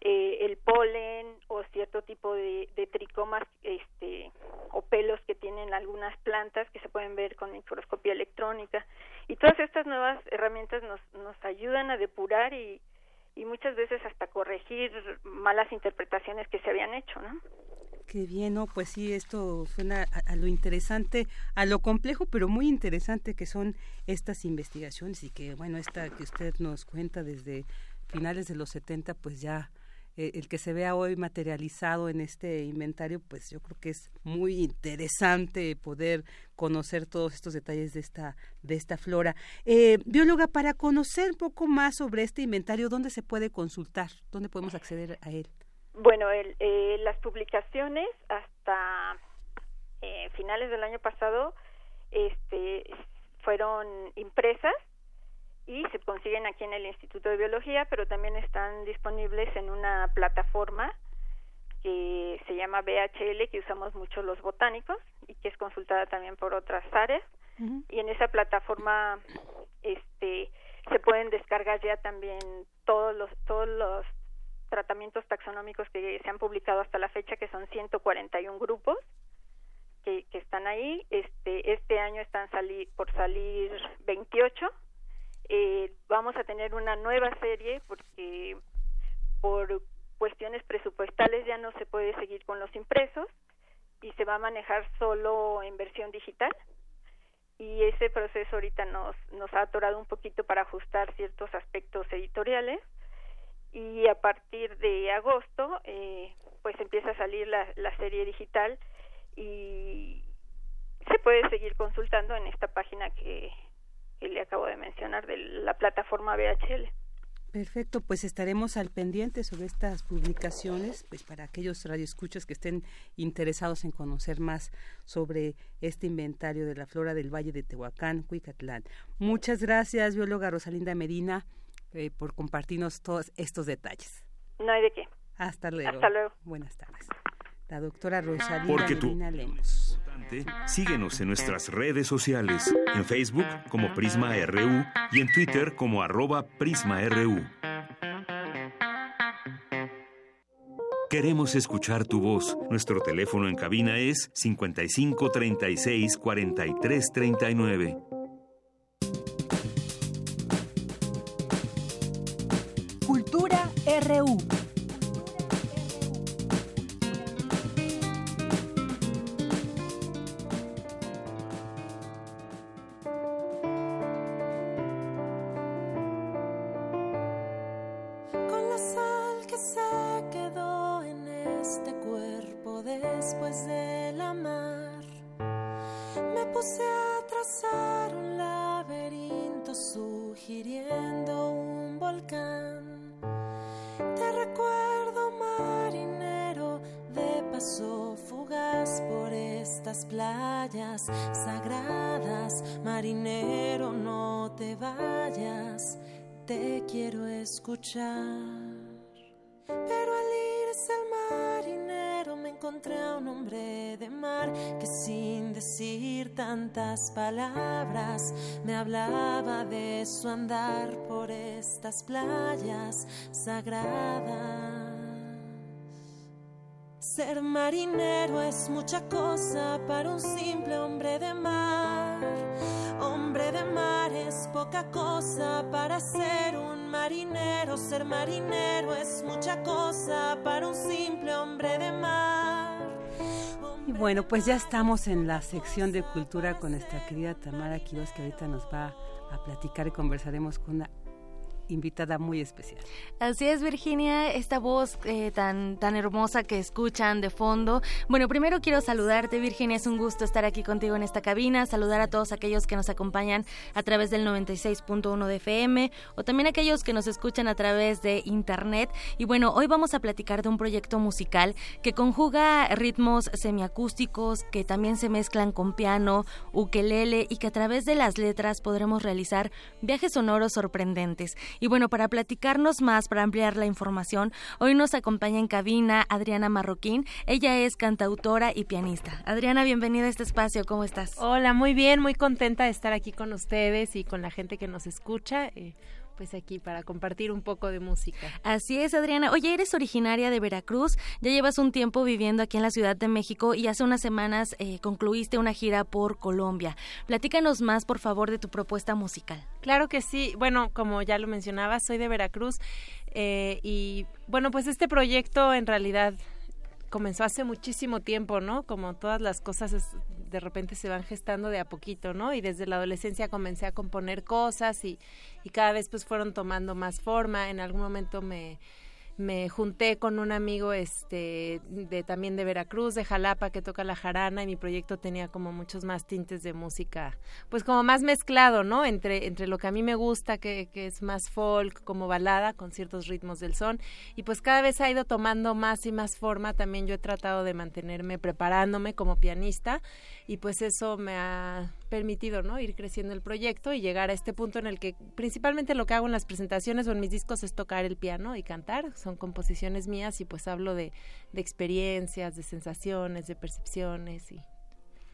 eh, el polen o cierto tipo de, tricomas este, o pelos que tienen algunas plantas que se pueden ver con microscopía electrónica. Y todas estas nuevas herramientas nos, nos ayudan a depurar y, y muchas veces hasta corregir malas interpretaciones que se habían hecho, ¿no? Qué bien, ¿no? Pues sí, esto suena a, a, lo interesante, a lo complejo, pero muy interesante que son estas investigaciones y que, bueno, esta que usted nos cuenta desde finales de los 70, pues ya eh, el que se vea hoy materializado en este inventario, pues yo creo que es muy interesante poder conocer todos estos detalles de esta de esta flora. Eh, bióloga, para conocer un poco más sobre este inventario, ¿dónde se puede consultar? ¿Dónde podemos acceder a él? Bueno, el, eh, las publicaciones hasta eh, finales del año pasado este, fueron impresas y se consiguen aquí en el Instituto de Biología, pero también están disponibles en una plataforma que se llama BHL, que usamos mucho los botánicos y que es consultada también por otras áreas. Y en esa plataforma este se pueden descargar ya también todos los todos los tratamientos taxonómicos que se han publicado hasta la fecha, que son 141 grupos que, están ahí. Este este año están salir por salir 28 eh, vamos a tener una nueva serie porque por cuestiones presupuestales ya no se puede seguir con los impresos y se va a manejar solo en versión digital. Y ese proceso ahorita nos nos ha atorado un poquito para ajustar ciertos aspectos editoriales y a partir de agosto eh, pues empieza a salir la, serie digital y, se puede seguir consultando en esta página que, que le acabo de mencionar de la plataforma BHL. Perfecto, pues estaremos al pendiente sobre estas publicaciones, pues para aquellos radioescuchas que estén interesados en conocer más sobre este inventario de la flora del Valle de Tehuacán, Cuicatlán. Muchas gracias, bióloga Rosalinda Medina, eh, por compartirnos todos estos detalles. No hay de qué. Hasta luego. Hasta luego. Buenas tardes. La doctora Rosalinda Porque tú- Lemos. Síguenos en nuestras redes sociales, en Facebook como Prisma RU y en Twitter como arroba PrismaRU. Queremos escuchar tu voz. Nuestro teléfono en cabina es 55 36 RU. Tantas palabras me hablaba de su andar por estas playas sagradas. Ser marinero es mucha cosa para un simple hombre de mar. Hombre de mar es poca cosa para ser un marinero. Ser marinero es mucha cosa para un simple hombre de mar. Bueno, pues ya estamos en la sección de cultura con nuestra querida Tamara Quiroz, que ahorita nos va a platicar y conversaremos con una invitada muy especial. Así es, Virginia, esta voz eh, tan, tan hermosa que escuchan de fondo. Bueno, primero quiero saludarte, Virginia, es un gusto estar aquí contigo en esta cabina, saludar a todos aquellos que nos acompañan a través del 96.1 de FM o también aquellos que nos escuchan a través de Internet. Y bueno, hoy vamos a platicar de un proyecto musical que conjuga ritmos semiacústicos que también se mezclan con piano, ukelele y que a través de las letras podremos realizar viajes sonoros sorprendentes. Y bueno, para platicarnos más, para ampliar la información, hoy nos acompaña en cabina Adriana Marroquín. Ella es cantautora y pianista. Adriana, bienvenida a este espacio. ¿Cómo estás? Hola, muy bien, muy contenta de estar aquí con ustedes y con la gente que nos escucha. eh, pues aquí para compartir un poco de música. Así es, Adriana. Oye, eres originaria de Veracruz, ya llevas un tiempo viviendo aquí en la Ciudad de México y hace unas semanas eh, concluiste una gira por Colombia. Platícanos más, por favor, de tu propuesta musical. Claro que sí. Bueno, como ya lo mencionaba, soy de Veracruz eh, y bueno, pues este proyecto en realidad comenzó hace muchísimo tiempo, ¿no? Como todas las cosas es- de repente se van gestando de a poquito, ¿no? Y desde la adolescencia comencé a componer cosas y, y cada vez pues fueron tomando más forma. En algún momento me, me junté con un amigo este de también de Veracruz, de Jalapa, que toca la jarana y mi proyecto tenía como muchos más tintes de música, pues como más mezclado, ¿no? Entre entre lo que a mí me gusta, que, que es más folk, como balada, con ciertos ritmos del son, y pues cada vez ha ido tomando más y más forma. También yo he tratado de mantenerme preparándome como pianista y pues eso me ha permitido, ¿no? Ir creciendo el proyecto y llegar a este punto en el que principalmente lo que hago en las presentaciones o en mis discos es tocar el piano y cantar. Son composiciones mías y pues hablo de, de experiencias, de sensaciones, de percepciones y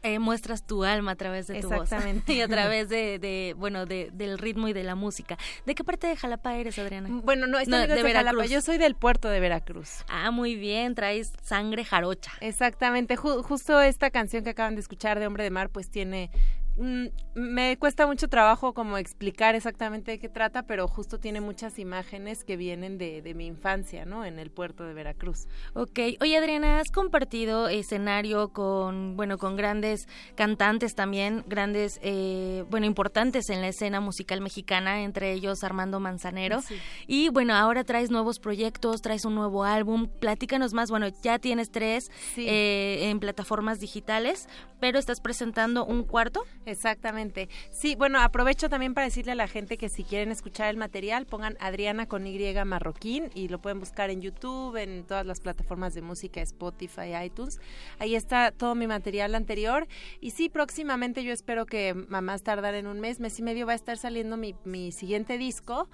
Eh, muestras tu alma a través de tu voz Exactamente. y a través de, de bueno, de, del ritmo y de la música. ¿De qué parte de Jalapa eres, Adriana? Bueno, no, no es de Jalapa, yo soy del puerto de Veracruz. Ah, muy bien, traes sangre jarocha. Exactamente, ju- justo esta canción que acaban de escuchar de Hombre de Mar, pues tiene me cuesta mucho trabajo como explicar exactamente de qué trata, pero justo tiene muchas imágenes que vienen de, de, mi infancia, ¿no? En el puerto de Veracruz. Ok. Oye, Adriana, has compartido escenario con, bueno, con grandes cantantes también, grandes, eh, bueno, importantes en la escena musical mexicana, entre ellos Armando Manzanero. Y bueno, ahora traes nuevos proyectos, traes un nuevo álbum. Platícanos más. Bueno, ya tienes tres eh, en plataformas digitales, pero estás presentando un cuarto. Exactamente. Sí, bueno, aprovecho también para decirle a la gente que si quieren escuchar el material, pongan Adriana con Y Marroquín y lo pueden buscar en YouTube, en todas las plataformas de música, Spotify, iTunes. Ahí está todo mi material anterior. Y sí, próximamente yo espero que más tardar en un mes, mes y medio va a estar saliendo mi, mi siguiente disco.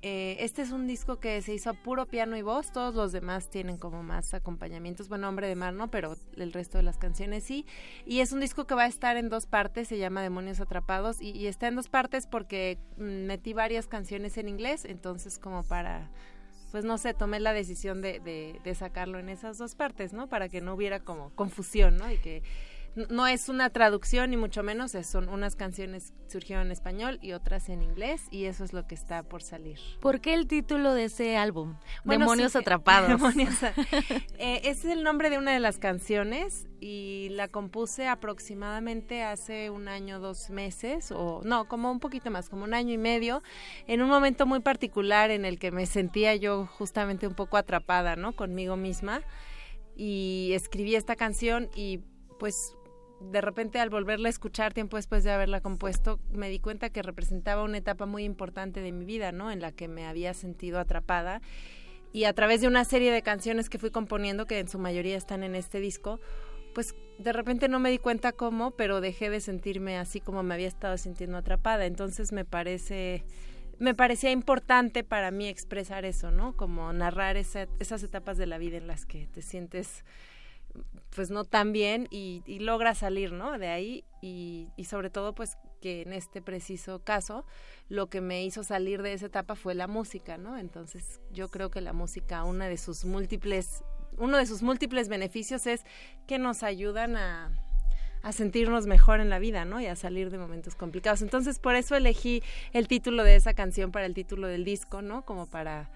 Eh, este es un disco que se hizo a puro piano y voz, todos los demás tienen como más acompañamientos, bueno, Hombre de Mar no, pero el resto de las canciones sí. Y es un disco que va a estar en dos partes, se llama Demonios Atrapados, y, está en dos partes porque mm, metí varias canciones en inglés, entonces como para pues no sé, tomé la decisión de, sacarlo en esas dos partes, ¿no? Para que no hubiera como confusión, ¿no? Y que no es una traducción ni mucho menos, son unas canciones surgieron en español y otras en inglés y eso es lo que está por salir. ¿Por qué el título de ese álbum? Demonios atrapados. Demonios, eh, es el nombre de una de las canciones y la compuse aproximadamente hace un año, dos meses o no, como un poquito más, como un año y medio, en un momento muy particular en el que me sentía yo justamente un poco atrapada, ¿no? Conmigo misma y escribí esta canción y pues de repente al volverla a escuchar tiempo después de haberla compuesto, me di cuenta que representaba una etapa muy importante de mi vida, ¿no? En la que me había sentido atrapada. Y a través de una serie de canciones que fui componiendo, que en su mayoría están en este disco, pues de repente no me di cuenta cómo, pero dejé de sentirme así como me había estado sintiendo atrapada. Entonces me parece me parecía importante para mí expresar eso, ¿no? Como narrar esas etapas de la vida en las que te sientes pues no tan bien y, y logra salir, ¿no? De ahí y, y, sobre todo pues que en este preciso caso lo que me hizo salir de esa etapa fue la música, ¿no? Entonces yo creo que la música, una de sus múltiples, uno de sus múltiples beneficios es que nos ayudan a, a sentirnos mejor en la vida, ¿no? Y a salir de momentos complicados. Entonces por eso elegí el título de esa canción para el título del disco, ¿no? Como para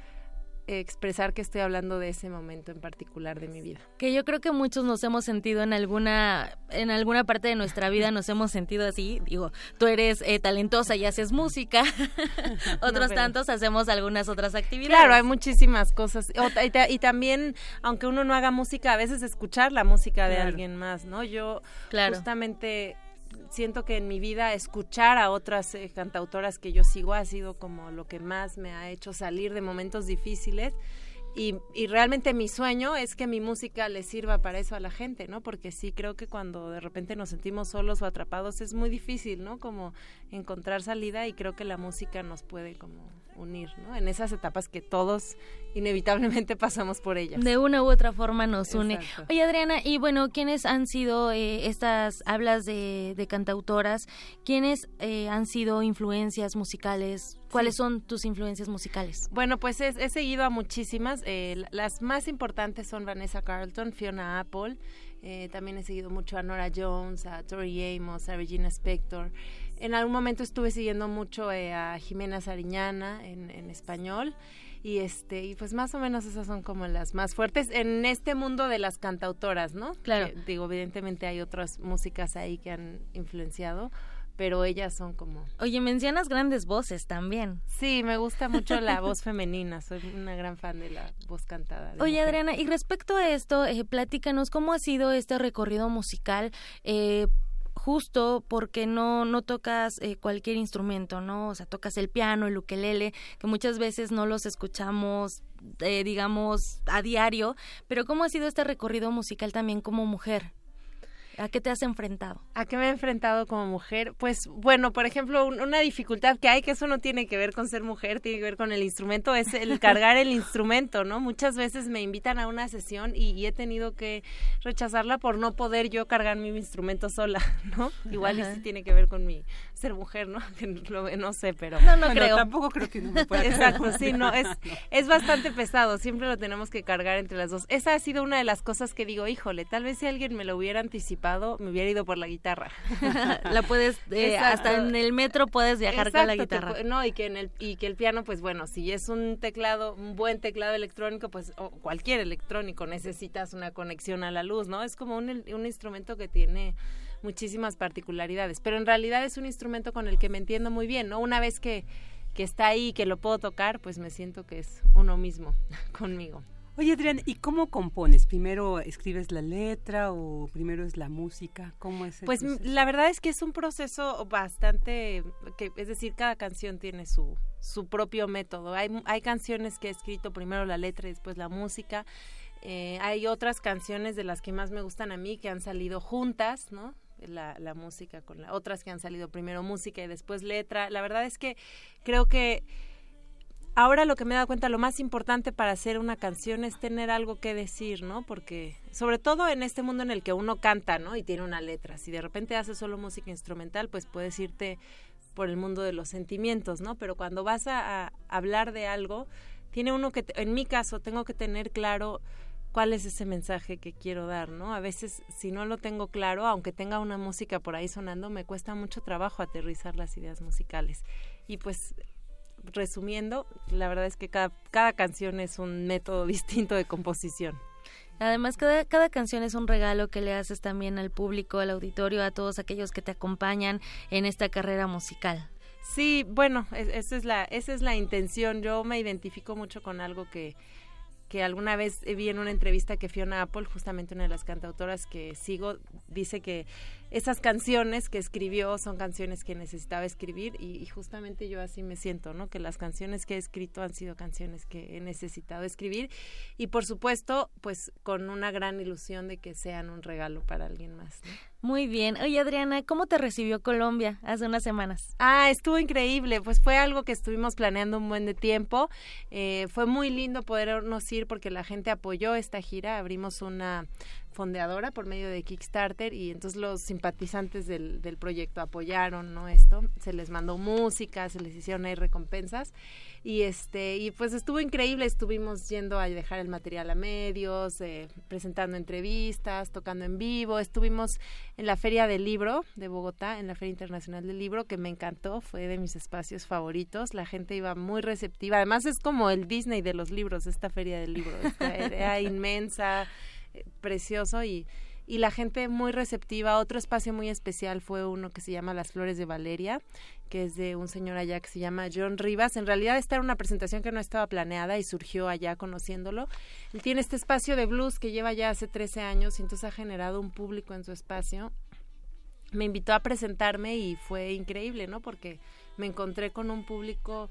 expresar que estoy hablando de ese momento en particular de mi vida. Que yo creo que muchos nos hemos sentido en alguna en alguna parte de nuestra vida nos hemos sentido así. Digo, tú eres eh, talentosa y haces música, otros tantos hacemos algunas otras actividades. Claro, hay muchísimas cosas y, también, aunque uno no haga música, a veces escuchar la música de alguien más, ¿no? Yo justamente siento que en mi vida escuchar a otras eh, cantautoras que yo sigo ha sido como lo que más me ha hecho salir de momentos difíciles. Y, y, realmente mi sueño es que mi música le sirva para eso a la gente, ¿no? Porque sí creo que cuando de repente nos sentimos solos o atrapados es muy difícil, ¿no? Como encontrar salida y creo que la música nos puede como unir, ¿no? En esas etapas que todos inevitablemente pasamos por ellas. De una u otra forma nos une. Oye, Adriana, y bueno, ¿quiénes han sido eh, estas, hablas de, de cantautoras, quiénes eh, han sido influencias musicales? ¿Cuáles son tus influencias musicales? Bueno, pues he, seguido a muchísimas. Eh, las más importantes son Vanessa Carlton, Fiona Apple. también he seguido mucho a Nora Jones, a Tori Amos, a Regina Spector. En algún momento estuve siguiendo mucho eh, a Jimena Sariñana en, en, español y este y pues más o menos esas son como las más fuertes en este mundo de las cantautoras, ¿no? Claro. digo, evidentemente hay otras músicas ahí que han influenciado, pero ellas son como... Oye, mencionas grandes voces también. Sí, me gusta mucho la voz femenina, soy una gran fan de la voz cantada. Oye, Adriana, y respecto a esto, eh, platícanos cómo ha sido este recorrido musical. Eh, justo porque no no tocas eh, cualquier instrumento, ¿no? O sea, tocas el piano, el ukelele, que muchas veces no los escuchamos, eh, digamos, a diario, pero ¿cómo ha sido este recorrido musical también como mujer? ¿A qué te has enfrentado? ¿A qué me he enfrentado como mujer? Pues bueno, por ejemplo, una dificultad que hay, que eso no tiene que ver con ser mujer, tiene que ver con el instrumento, es el cargar el instrumento, ¿no? Muchas veces me invitan a una sesión y, he tenido que rechazarla por no poder yo cargar mi instrumento sola, ¿no? Igual sí tiene que ver con mi ser mujer, ¿no? no sé, pero... No, no creo. Tampoco creo que no me pueda Exacto, sí, no, es, es bastante pesado, siempre lo tenemos que cargar entre las dos. Esa ha sido una de las cosas que digo, híjole, tal vez si alguien me lo hubiera anticipado, me hubiera ido por la guitarra. la puedes, eh, hasta en el metro puedes viajar con la guitarra. no, y que, en el, y que el piano, pues bueno, si es un teclado, un buen teclado electrónico, pues o cualquier electrónico, necesitas una conexión a la luz, ¿no? Es como un, un instrumento que tiene muchísimas particularidades, pero en realidad es un instrumento con el que me entiendo muy bien, ¿no? Una vez que, que está ahí, que lo puedo tocar, pues me siento que es uno mismo conmigo. Oye, Adrián, ¿y cómo compones? ¿Primero escribes la letra o primero es la música? ¿Cómo es el Pues la verdad es que es un proceso bastante, que es decir, cada canción tiene su, su propio método. Hay, hay canciones que he escrito primero la letra y después la música. Eh, hay otras canciones de las que más me gustan a mí que han salido juntas, ¿no? La, la música con la, otras que han salido primero música y después letra. La verdad es que creo que ahora lo que me he dado cuenta, lo más importante para hacer una canción es tener algo que decir, ¿no? Porque sobre todo en este mundo en el que uno canta, ¿no? Y tiene una letra. Si de repente haces solo música instrumental, pues puedes irte por el mundo de los sentimientos, ¿no? Pero cuando vas a, hablar de algo, tiene uno que, en mi caso, tengo que tener claro cuál es ese mensaje que quiero dar, ¿no? A veces si no lo tengo claro, aunque tenga una música por ahí sonando, me cuesta mucho trabajo aterrizar las ideas musicales. Y pues resumiendo, la verdad es que cada, cada canción es un método distinto de composición. Además, cada, cada canción es un regalo que le haces también al público, al auditorio, a todos aquellos que te acompañan en esta carrera musical. Sí, bueno, esa es la, esa es la intención. Yo me identifico mucho con algo que, que alguna vez vi en una entrevista que Fiona Apple, justamente una de las cantautoras que sigo, dice que esas canciones que escribió son canciones que necesitaba escribir y, justamente yo así me siento, ¿no? Que las canciones que he escrito han sido canciones que he necesitado escribir y por supuesto, pues con una gran ilusión de que sean un regalo para alguien más. Muy bien. Oye, Adriana, ¿cómo te recibió Colombia hace unas semanas? Ah, estuvo increíble. Pues fue algo que estuvimos planeando un buen de tiempo. Eh, fue muy lindo podernos ir porque la gente apoyó esta gira. Abrimos una fondeadora por medio de Kickstarter y entonces los simpatizantes del, del proyecto apoyaron no esto. Se les mandó música se les hicieron ahí recompensas. Y este y pues estuvo increíble. Estuvimos yendo a dejar el material a medios eh, presentando entrevistas tocando en vivo. Estuvimos en la feria del libro de Bogotá en la feria internacional del libro que me encantó. Fue de mis espacios favoritos. La gente iba muy receptiva. Además es como el Disney de los libros esta feria del libro. Era inmensa precioso y, y la gente muy receptiva. Otro espacio muy especial fue uno que se llama Las Flores de Valeria, que es de un señor allá que se llama John Rivas. En realidad esta era una presentación que no estaba planeada y surgió allá conociéndolo. Él tiene este espacio de blues que lleva ya hace 13 años y entonces ha generado un público en su espacio. Me invitó a presentarme y fue increíble, ¿no? Porque me encontré con un público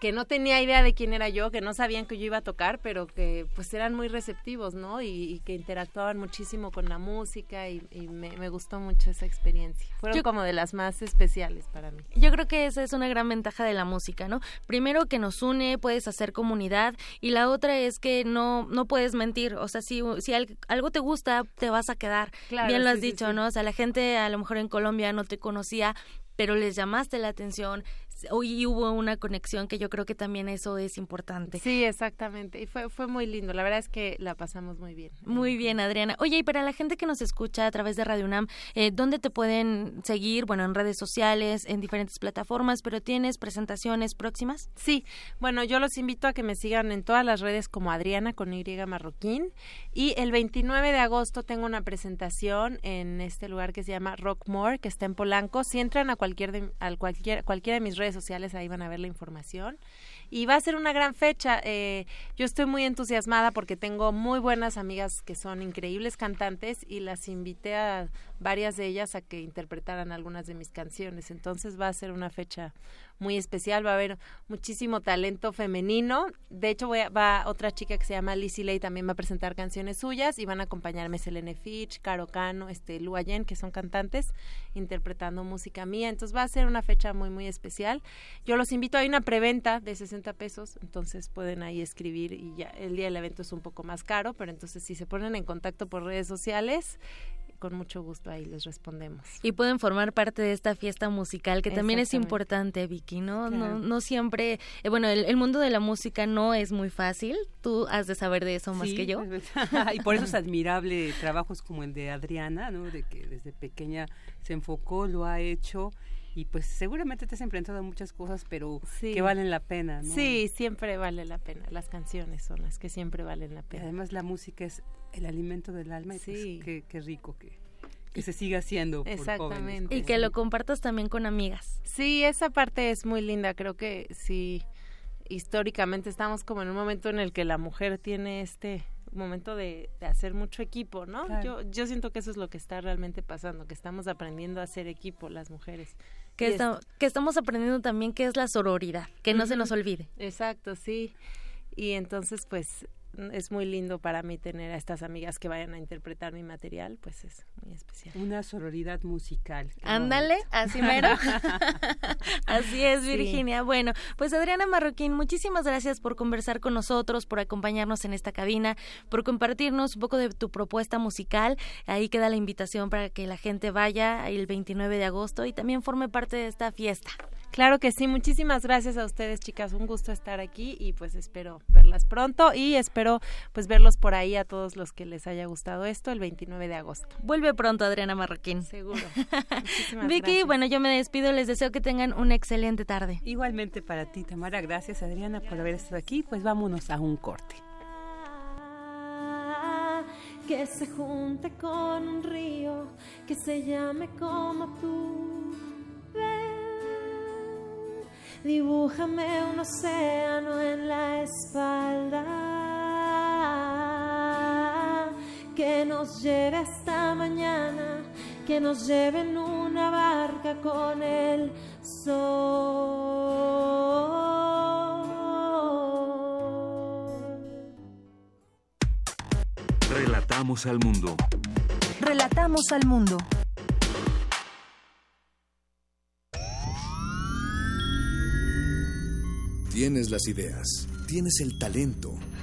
que no tenía idea de quién era yo, que no sabían que yo iba a tocar, pero que pues eran muy receptivos, ¿no? Y, que interactuaban muchísimo con la música y, me, gustó mucho esa experiencia. Fueron como de las más especiales para mí. Yo creo que esa es una gran ventaja de la música, ¿no? Primero que nos une, puedes hacer comunidad y la otra es que no no puedes mentir, o sea, si, si algo te gusta, te vas a quedar. Bien lo has dicho, ¿no? O sea, la gente a lo mejor en Colombia no te conocía, pero les llamaste la atención, hoy hubo una conexión que yo creo que también eso es importante. Sí, exactamente. Y fue, fue muy lindo. La verdad es que la pasamos muy bien. Muy bien, Adriana. Oye, y para la gente que nos escucha a través de Radio UNAM, eh, ¿dónde te pueden seguir? Bueno, en redes sociales, en diferentes plataformas, pero ¿tienes presentaciones próximas? Sí. Bueno, yo los invito a que me sigan en todas las redes como Adriana con Y Marroquín. Y el 29 de agosto tengo una presentación en este lugar que se llama Rockmore, que está en Polanco. Si entran a cualquier de, al cualquier, cualquiera de mis redes sociales, ahí van a ver la información. Y va a ser una gran fecha. Eh, yo estoy muy entusiasmada porque tengo muy buenas amigas que son increíbles cantantes y las invité a varias de ellas a que interpretaran algunas de mis canciones. Entonces va a ser una fecha muy especial, va a haber muchísimo talento femenino. De hecho, voy a, va otra chica que se llama Lizzie Lay también va a presentar canciones suyas y van a acompañarme Selene Fitch, Caro Cano, este, Lu Allen, que son cantantes, interpretando música mía. Entonces va a ser una fecha muy, muy especial. Yo los invito, hay una preventa de 60 pesos, entonces pueden ahí escribir y ya el día del evento es un poco más caro, pero entonces si se ponen en contacto por redes sociales, con mucho gusto ahí les respondemos. Y pueden formar parte de esta fiesta musical que también es importante, Vicky, ¿no? No, no siempre, eh, bueno, el, mundo de la música no es muy fácil, tú has de saber de eso más que yo. y por eso es admirable trabajos como el de Adriana, ¿no? De que desde pequeña se enfocó, lo ha hecho y pues seguramente te has enfrentado a muchas cosas, pero que valen la pena, ¿no? Sí, siempre vale la pena. Las canciones son las que siempre valen la pena. además la música es el alimento del alma y pues qué, rico que, que se siga haciendo Exactamente. y que lo compartas también con amigas. Sí, esa parte es muy linda. Creo que sí, históricamente estamos como en un momento en el que la mujer tiene este momento de, hacer mucho equipo, ¿no? Yo, yo siento que eso es lo que está realmente pasando, que estamos aprendiendo a hacer equipo las mujeres. Que, que estamos aprendiendo también qué es la sororidad, que no se nos olvide. Exacto, sí. Y entonces, pues, es muy lindo para mí tener a estas amigas que vayan a interpretar mi material, pues es muy especial. Una sororidad musical. Ándale, así mero. así es, Virginia. Bueno, pues Adriana Marroquín, muchísimas gracias por conversar con nosotros, por acompañarnos en esta cabina, por compartirnos un poco de tu propuesta musical. Ahí queda la invitación para que la gente vaya el 29 de agosto y también forme parte de esta fiesta. Claro que sí, muchísimas gracias a ustedes, chicas. Un gusto estar aquí y pues espero verlas pronto y espero pues verlos por ahí a todos los que les haya gustado esto el 29 de agosto. Vuelve pronto, Adriana Marroquín. Seguro. Vicky, bueno, yo me despido, les deseo que tengan una excelente tarde. Igualmente para ti, Tamara. Gracias, Adriana, por haber estado aquí. Pues vámonos a un corte. Que se junte con un río, que se llame como tú. Dibújame un océano en la espalda que nos lleve hasta mañana, que nos lleve en una barca con el sol. Relatamos al mundo. Relatamos al mundo. Tienes las ideas, tienes el talento,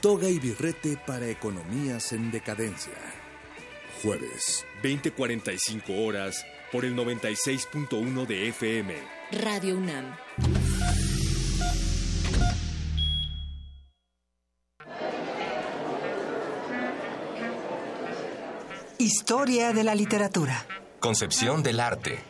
Toga y birrete para economías en decadencia. Jueves, 20:45 horas por el 96.1 de FM. Radio UNAM. Historia de la literatura. Concepción del arte.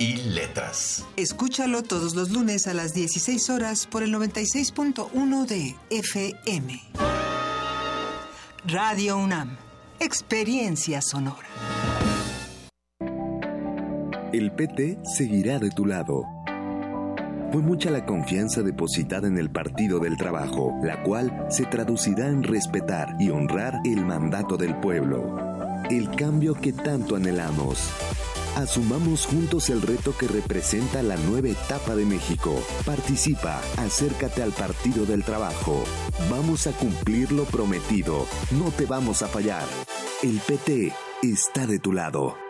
y Letras. Escúchalo todos los lunes a las 16 horas por el 96.1 de FM. Radio UNAM. Experiencia sonora. El PT seguirá de tu lado. Fue mucha la confianza depositada en el Partido del Trabajo, la cual se traducirá en respetar y honrar el mandato del pueblo. El cambio que tanto anhelamos. Asumamos juntos el reto que representa la nueva etapa de México. Participa, acércate al Partido del Trabajo. Vamos a cumplir lo prometido. No te vamos a fallar. El PT está de tu lado.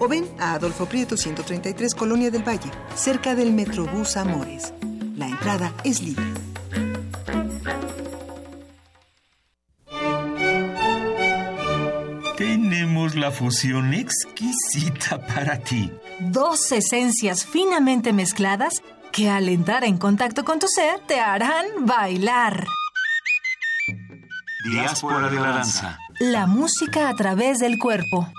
o ven a Adolfo Prieto 133 Colonia del Valle, cerca del Metrobús Amores. La entrada es libre. Tenemos la fusión exquisita para ti. Dos esencias finamente mezcladas que al entrar en contacto con tu ser te harán bailar. Diáspora de la danza. La música a través del cuerpo.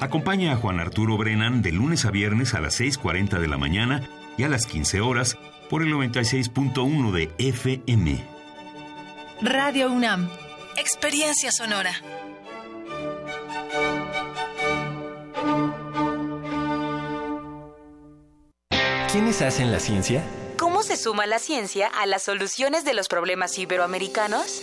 Acompaña a Juan Arturo Brennan de lunes a viernes a las 6.40 de la mañana y a las 15 horas por el 96.1 de FM. Radio UNAM. Experiencia sonora. ¿Quiénes hacen la ciencia? ¿Cómo se suma la ciencia a las soluciones de los problemas iberoamericanos?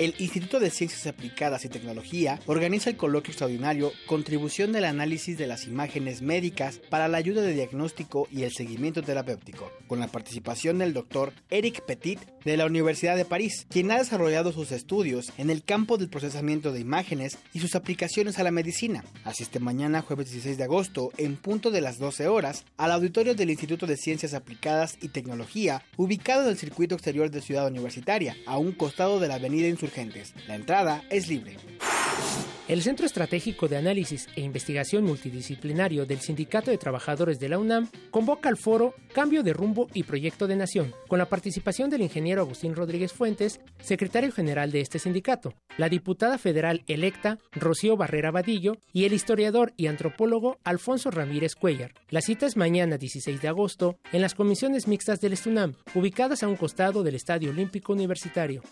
El Instituto de Ciencias Aplicadas y Tecnología organiza el coloquio extraordinario Contribución del análisis de las imágenes médicas para la ayuda de diagnóstico y el seguimiento terapéutico, con la participación del doctor Eric Petit de la Universidad de París, quien ha desarrollado sus estudios en el campo del procesamiento de imágenes y sus aplicaciones a la medicina. Asiste mañana, jueves 16 de agosto, en punto de las 12 horas, al auditorio del Instituto de Ciencias Aplicadas y Tecnología, ubicado en el circuito exterior de Ciudad Universitaria, a un costado de la Avenida Insurgente la entrada es libre. El Centro Estratégico de Análisis e Investigación Multidisciplinario del Sindicato de Trabajadores de la UNAM convoca al foro Cambio de Rumbo y Proyecto de Nación, con la participación del ingeniero Agustín Rodríguez Fuentes, secretario general de este sindicato, la diputada federal electa Rocío Barrera Vadillo y el historiador y antropólogo Alfonso Ramírez Cuellar. La cita es mañana 16 de agosto en las comisiones mixtas del Estunam, ubicadas a un costado del Estadio Olímpico Universitario.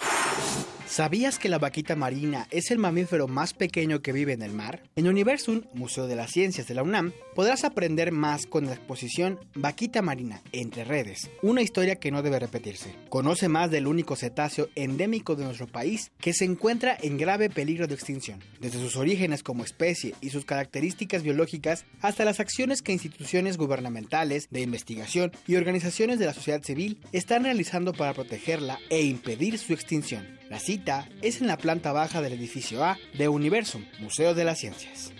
¿Sabías que la vaquita marina es el mamífero más pequeño que vive en el mar? En Universum, Museo de las Ciencias de la UNAM, podrás aprender más con la exposición Vaquita Marina, Entre Redes, una historia que no debe repetirse. Conoce más del único cetáceo endémico de nuestro país que se encuentra en grave peligro de extinción, desde sus orígenes como especie y sus características biológicas hasta las acciones que instituciones gubernamentales, de investigación y organizaciones de la sociedad civil están realizando para protegerla e impedir su extinción. La cita es en la planta baja del edificio A de Universum, Museo de las Ciencias.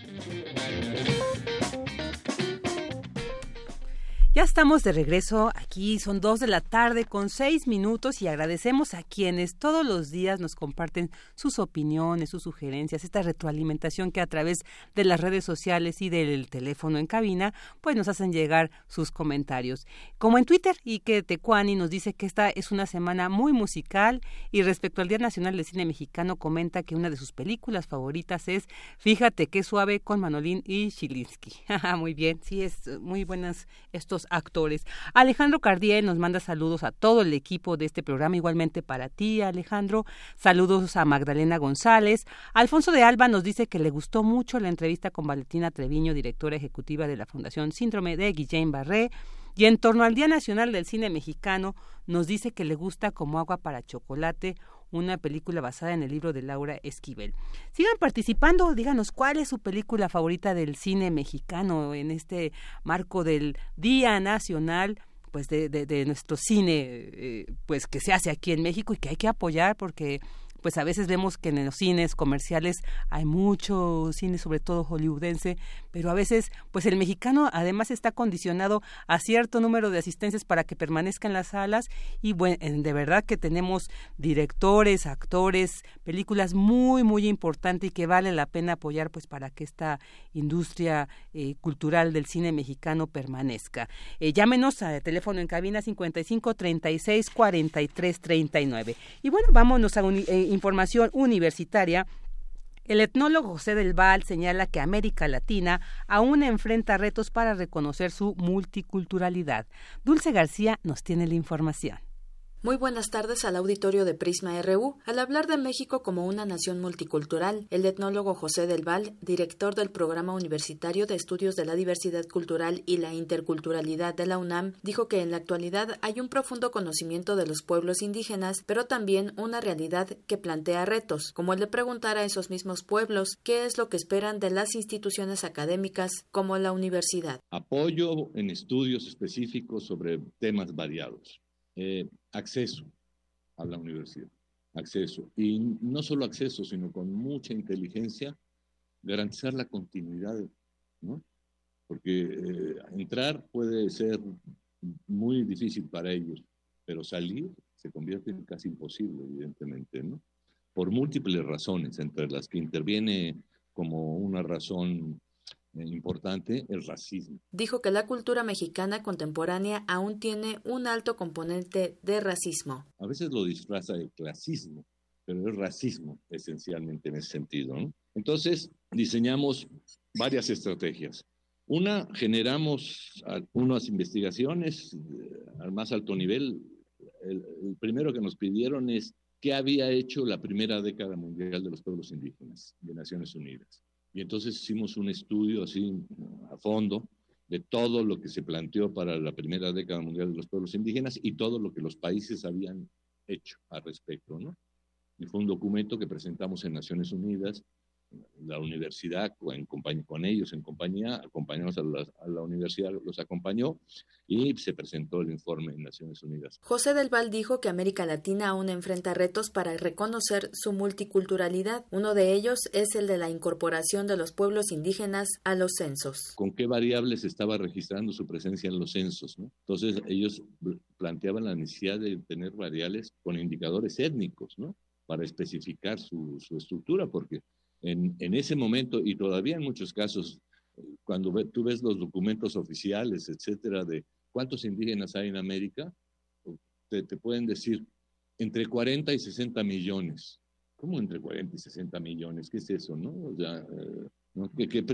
Ya estamos de regreso aquí, son dos de la tarde con seis minutos y agradecemos a quienes todos los días nos comparten sus opiniones, sus sugerencias, esta retroalimentación que a través de las redes sociales y del teléfono en cabina, pues nos hacen llegar sus comentarios. Como en Twitter y que Tecuani nos dice que esta es una semana muy musical y respecto al Día Nacional del Cine Mexicano comenta que una de sus películas favoritas es Fíjate qué suave con Manolín y Chilinsky. muy bien, sí, es muy buenas estos actores. Alejandro Cardiel nos manda saludos a todo el equipo de este programa, igualmente para ti, Alejandro. Saludos a Magdalena González. Alfonso de Alba nos dice que le gustó mucho la entrevista con Valentina Treviño, directora ejecutiva de la Fundación Síndrome de Guillén Barré. Y en torno al Día Nacional del Cine Mexicano, nos dice que le gusta como agua para chocolate una película basada en el libro de Laura Esquivel. Sigan participando, díganos cuál es su película favorita del cine mexicano en este marco del Día Nacional pues de, de, nuestro cine eh, pues que se hace aquí en México y que hay que apoyar porque pues a veces vemos que en los cines comerciales hay mucho cine, sobre todo hollywoodense, pero a veces pues el mexicano además está condicionado a cierto número de asistencias para que permanezca en las salas y bueno, de verdad que tenemos directores, actores, películas muy muy importantes y que vale la pena apoyar pues para que esta industria eh, cultural del cine mexicano permanezca. Eh, llámenos a teléfono en cabina 55 36 43 39. Y bueno, vámonos a un, eh, información universitaria, el etnólogo José del Val señala que América Latina aún enfrenta retos para reconocer su multiculturalidad. Dulce García nos tiene la información. Muy buenas tardes al auditorio de Prisma RU. Al hablar de México como una nación multicultural, el etnólogo José del Val, director del Programa Universitario de Estudios de la Diversidad Cultural y la Interculturalidad de la UNAM, dijo que en la actualidad hay un profundo conocimiento de los pueblos indígenas, pero también una realidad que plantea retos, como el de preguntar a esos mismos pueblos qué es lo que esperan de las instituciones académicas como la universidad. Apoyo en estudios específicos sobre temas variados eh, acceso a la universidad, acceso. Y no solo acceso, sino con mucha inteligencia, garantizar la continuidad, ¿no? Porque eh, entrar puede ser muy difícil para ellos, pero salir se convierte en casi imposible, evidentemente, ¿no? Por múltiples razones, entre las que interviene como una razón importante el racismo. Dijo que la cultura mexicana contemporánea aún tiene un alto componente de racismo. A veces lo disfraza de clasismo, pero es racismo esencialmente en ese sentido. Entonces, diseñamos varias estrategias. Una, generamos unas investigaciones eh, al más alto nivel. El, el primero que nos pidieron es qué había hecho la primera década mundial de los pueblos indígenas de Naciones Unidas. Y entonces hicimos un estudio así a fondo de todo lo que se planteó para la primera década mundial de los pueblos indígenas y todo lo que los países habían hecho al respecto, ¿no? Y fue un documento que presentamos en Naciones Unidas la universidad en compañía, con ellos en compañía, acompañamos a la, universidad, los acompañó y se presentó el informe en Naciones Unidas. José del Val dijo que América Latina aún enfrenta retos para reconocer su multiculturalidad. Uno de ellos es el de la incorporación de los pueblos indígenas a los censos. ¿Con qué variables estaba registrando su presencia en los censos? Entonces ellos planteaban la necesidad de tener variables con indicadores étnicos, ¿no? Para especificar su, su estructura, porque en, en, ese momento y todavía en muchos casos, cuando tú ves los documentos oficiales, etcétera, de cuántos indígenas hay en América, te, te pueden decir entre 40 y 60 millones. ¿Cómo entre 40 y 60 millones? ¿Qué es eso, no? O sea, ¿no? ¿Qué, qué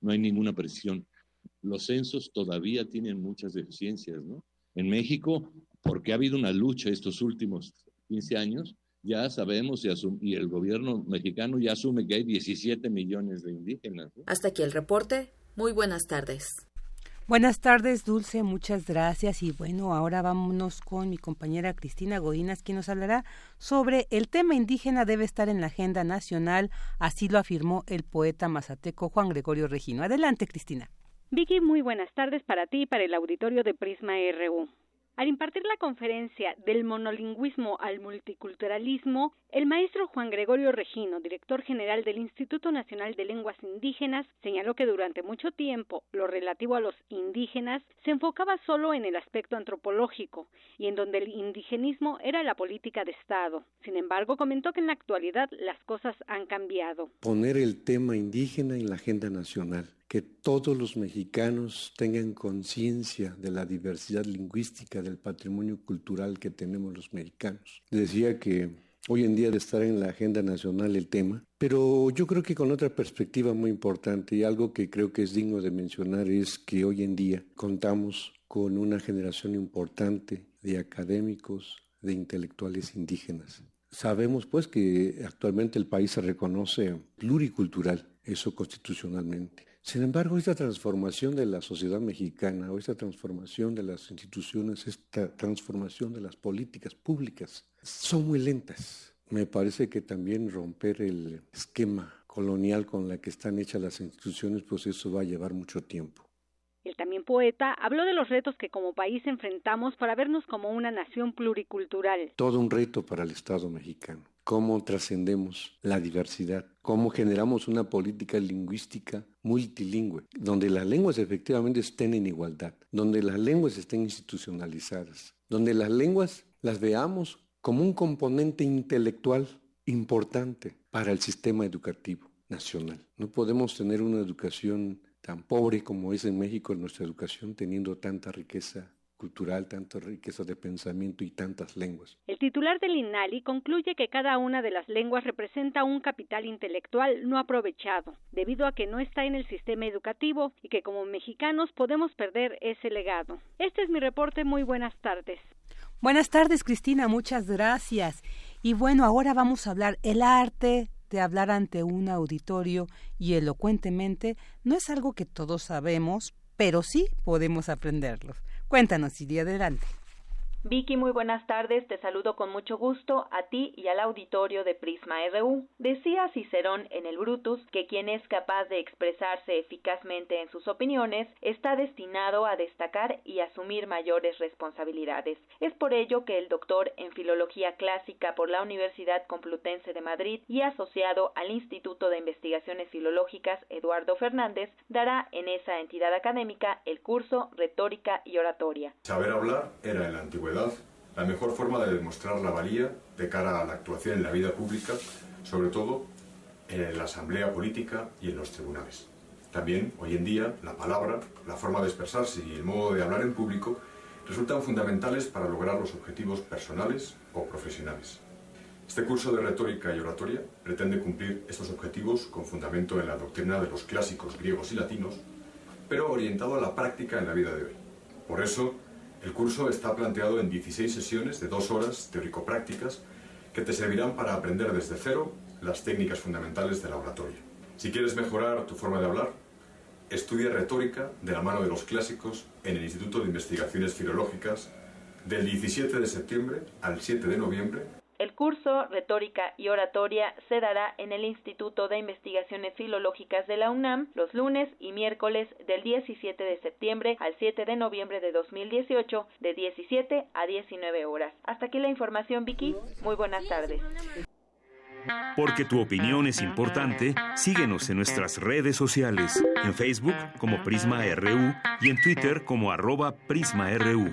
no hay ninguna precisión. Los censos todavía tienen muchas deficiencias, ¿no? En México, porque ha habido una lucha estos últimos 15 años, ya sabemos y, el gobierno mexicano ya asume que hay 17 millones de indígenas. Hasta aquí el reporte. Muy buenas tardes. Buenas tardes, Dulce, muchas gracias. Y bueno, ahora vámonos con mi compañera Cristina Godinas, quien nos hablará sobre el tema indígena debe estar en la agenda nacional, así lo afirmó el poeta mazateco Juan Gregorio Regino. Adelante, Cristina. Vicky, muy buenas tardes para ti y para el auditorio de Prisma RU. Al impartir la conferencia del monolingüismo al multiculturalismo, el maestro Juan Gregorio Regino, director general del Instituto Nacional de Lenguas Indígenas, señaló que durante mucho tiempo lo relativo a los indígenas se enfocaba solo en el aspecto antropológico y en donde el indigenismo era la política de Estado. Sin embargo, comentó que en la actualidad las cosas han cambiado. Poner el tema indígena en la agenda nacional que todos los mexicanos tengan conciencia de la diversidad lingüística, del patrimonio cultural que tenemos los mexicanos. Decía que hoy en día de estar en la agenda nacional el tema, pero yo creo que con otra perspectiva muy importante y algo que creo que es digno de mencionar es que hoy en día contamos con una generación importante de académicos, de intelectuales indígenas. Sabemos pues que actualmente el país se reconoce pluricultural, eso constitucionalmente. Sin embargo, esta transformación de la sociedad mexicana, o esta transformación de las instituciones, esta transformación de las políticas públicas, son muy lentas. Me parece que también romper el esquema colonial con la que están hechas las instituciones, pues eso va a llevar mucho tiempo. El también poeta habló de los retos que como país enfrentamos para vernos como una nación pluricultural. Todo un reto para el Estado mexicano. Cómo trascendemos la diversidad, cómo generamos una política lingüística multilingüe, donde las lenguas efectivamente estén en igualdad, donde las lenguas estén institucionalizadas, donde las lenguas las veamos como un componente intelectual importante para el sistema educativo nacional. No podemos tener una educación tan pobre como es en México nuestra educación, teniendo tanta riqueza cultural, tanta riqueza de pensamiento y tantas lenguas. El titular del INALI concluye que cada una de las lenguas representa un capital intelectual no aprovechado, debido a que no está en el sistema educativo y que como mexicanos podemos perder ese legado. Este es mi reporte, muy buenas tardes. Buenas tardes, Cristina, muchas gracias. Y bueno, ahora vamos a hablar el arte de hablar ante un auditorio y elocuentemente no es algo que todos sabemos, pero sí podemos aprenderlo. Cuéntanos, Iria, adelante. Vicky, muy buenas tardes. Te saludo con mucho gusto a ti y al auditorio de Prisma RU. Decía Cicerón en el Brutus que quien es capaz de expresarse eficazmente en sus opiniones está destinado a destacar y asumir mayores responsabilidades. Es por ello que el doctor en Filología Clásica por la Universidad Complutense de Madrid y asociado al Instituto de Investigaciones Filológicas Eduardo Fernández dará en esa entidad académica el curso Retórica y Oratoria. Saber hablar era en la antigüedad la mejor forma de demostrar la valía de cara a la actuación en la vida pública, sobre todo en la asamblea política y en los tribunales. También, hoy en día, la palabra, la forma de expresarse y el modo de hablar en público resultan fundamentales para lograr los objetivos personales o profesionales. Este curso de retórica y oratoria pretende cumplir estos objetivos con fundamento en la doctrina de los clásicos griegos y latinos, pero orientado a la práctica en la vida de hoy. Por eso, el curso está planteado en 16 sesiones de dos horas teórico-prácticas que te servirán para aprender desde cero las técnicas fundamentales de la oratoria. Si quieres mejorar tu forma de hablar, estudia retórica de la mano de los clásicos en el Instituto de Investigaciones Filológicas del 17 de septiembre al 7 de noviembre el curso Retórica y Oratoria se dará en el Instituto de Investigaciones Filológicas de la UNAM los lunes y miércoles del 17 de septiembre al 7 de noviembre de 2018 de 17 a 19 horas. Hasta aquí la información, Vicky. Muy buenas tardes. Porque tu opinión es importante, síguenos en nuestras redes sociales, en Facebook como Prisma RU y en Twitter como arroba PrismaRU.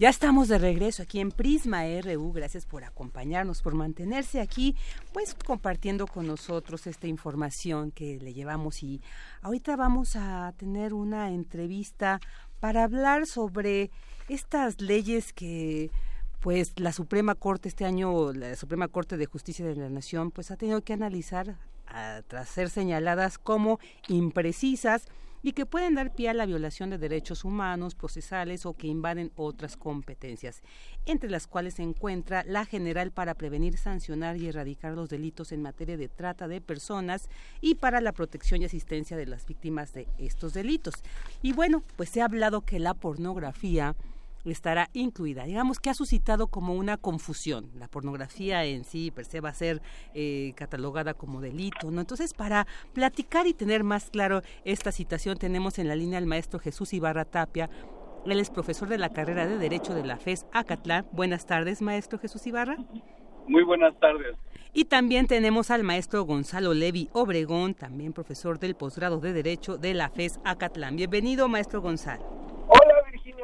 Ya estamos de regreso aquí en Prisma RU. Gracias por acompañarnos, por mantenerse aquí, pues compartiendo con nosotros esta información que le llevamos. Y ahorita vamos a tener una entrevista para hablar sobre estas leyes que pues la Suprema Corte este año, la Suprema Corte de Justicia de la Nación, pues ha tenido que analizar tras ser señaladas como imprecisas y que pueden dar pie a la violación de derechos humanos, procesales o que invaden otras competencias, entre las cuales se encuentra la general para prevenir, sancionar y erradicar los delitos en materia de trata de personas y para la protección y asistencia de las víctimas de estos delitos. Y bueno, pues se ha hablado que la pornografía estará incluida. Digamos que ha suscitado como una confusión. La pornografía en sí per se va a ser eh, catalogada como delito, ¿no? Entonces, para platicar y tener más claro esta situación, tenemos en la línea al maestro Jesús Ibarra Tapia. Él es profesor de la carrera de Derecho de la FES Acatlán. Buenas tardes, maestro Jesús Ibarra. Muy buenas tardes. Y también tenemos al maestro Gonzalo Levi Obregón, también profesor del posgrado de Derecho de la FES Acatlán. Bienvenido, maestro Gonzalo.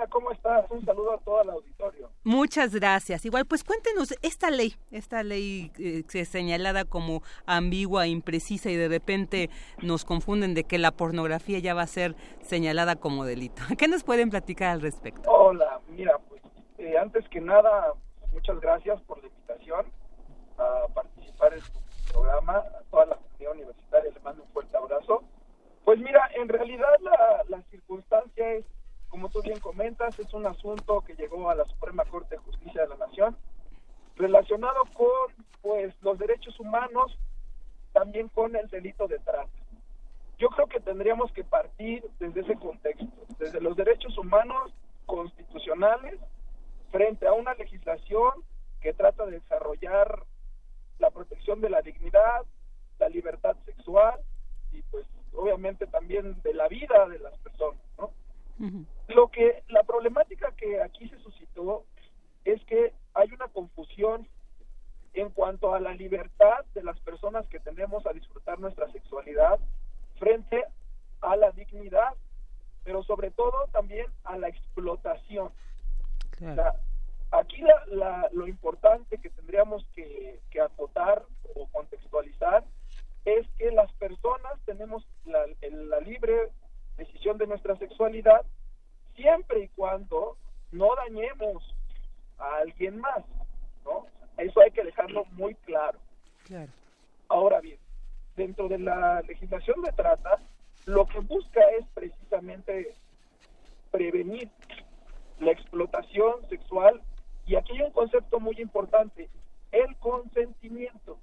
¿Cómo estás? Un saludo a todo el auditorio. Muchas gracias. Igual, pues cuéntenos esta ley, esta ley eh, señalada como ambigua, imprecisa y de repente nos confunden de que la pornografía ya va a ser señalada como delito. ¿Qué nos pueden platicar al respecto? Hola, mira, pues eh, antes que nada, muchas gracias por la invitación a participar en tu programa. A toda la comunidad universitaria les mando un fuerte abrazo. Pues mira, en realidad la, la circunstancia es como tú bien comentas, es un asunto que llegó a la Suprema Corte de Justicia de la Nación, relacionado con pues los derechos humanos, también con el delito de trata. Yo creo que tendríamos que partir desde ese contexto, desde los derechos humanos constitucionales frente a una legislación que trata de desarrollar la protección de la dignidad, la libertad sexual y pues obviamente también de la vida de las personas, ¿no? Lo que la problemática que aquí se suscitó es que hay una confusión en cuanto a la libertad de las personas que tenemos a disfrutar nuestra sexualidad frente a la dignidad, pero sobre todo también a la explotación. aquí lo importante que tendríamos que, que acotar o contextualizar es que las personas tenemos la, la libre decisión de nuestra sexualidad siempre y cuando no dañemos a alguien más, ¿no? Eso hay que dejarlo muy claro. Claro. Ahora bien, dentro de la legislación de trata, lo que busca es precisamente prevenir la explotación sexual y aquí hay un concepto muy importante, el consentimiento.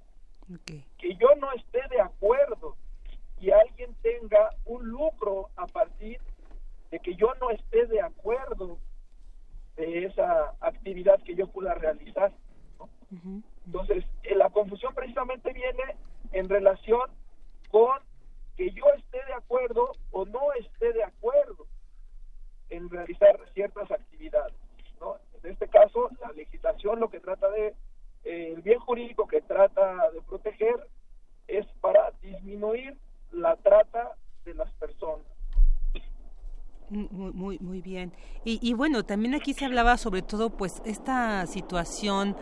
Que yo no esté de acuerdo y alguien tenga un lucro a partir de que yo no esté de acuerdo de esa actividad que yo pueda realizar. Entonces, eh, la confusión precisamente viene en relación con que yo esté de acuerdo o no esté de acuerdo en realizar ciertas actividades. ¿no? En este caso, la legislación lo que trata de, eh, el bien jurídico que trata de proteger es para disminuir la trata de las personas. Muy, muy, muy bien. Y, y, bueno, también aquí se hablaba sobre todo, pues, esta situación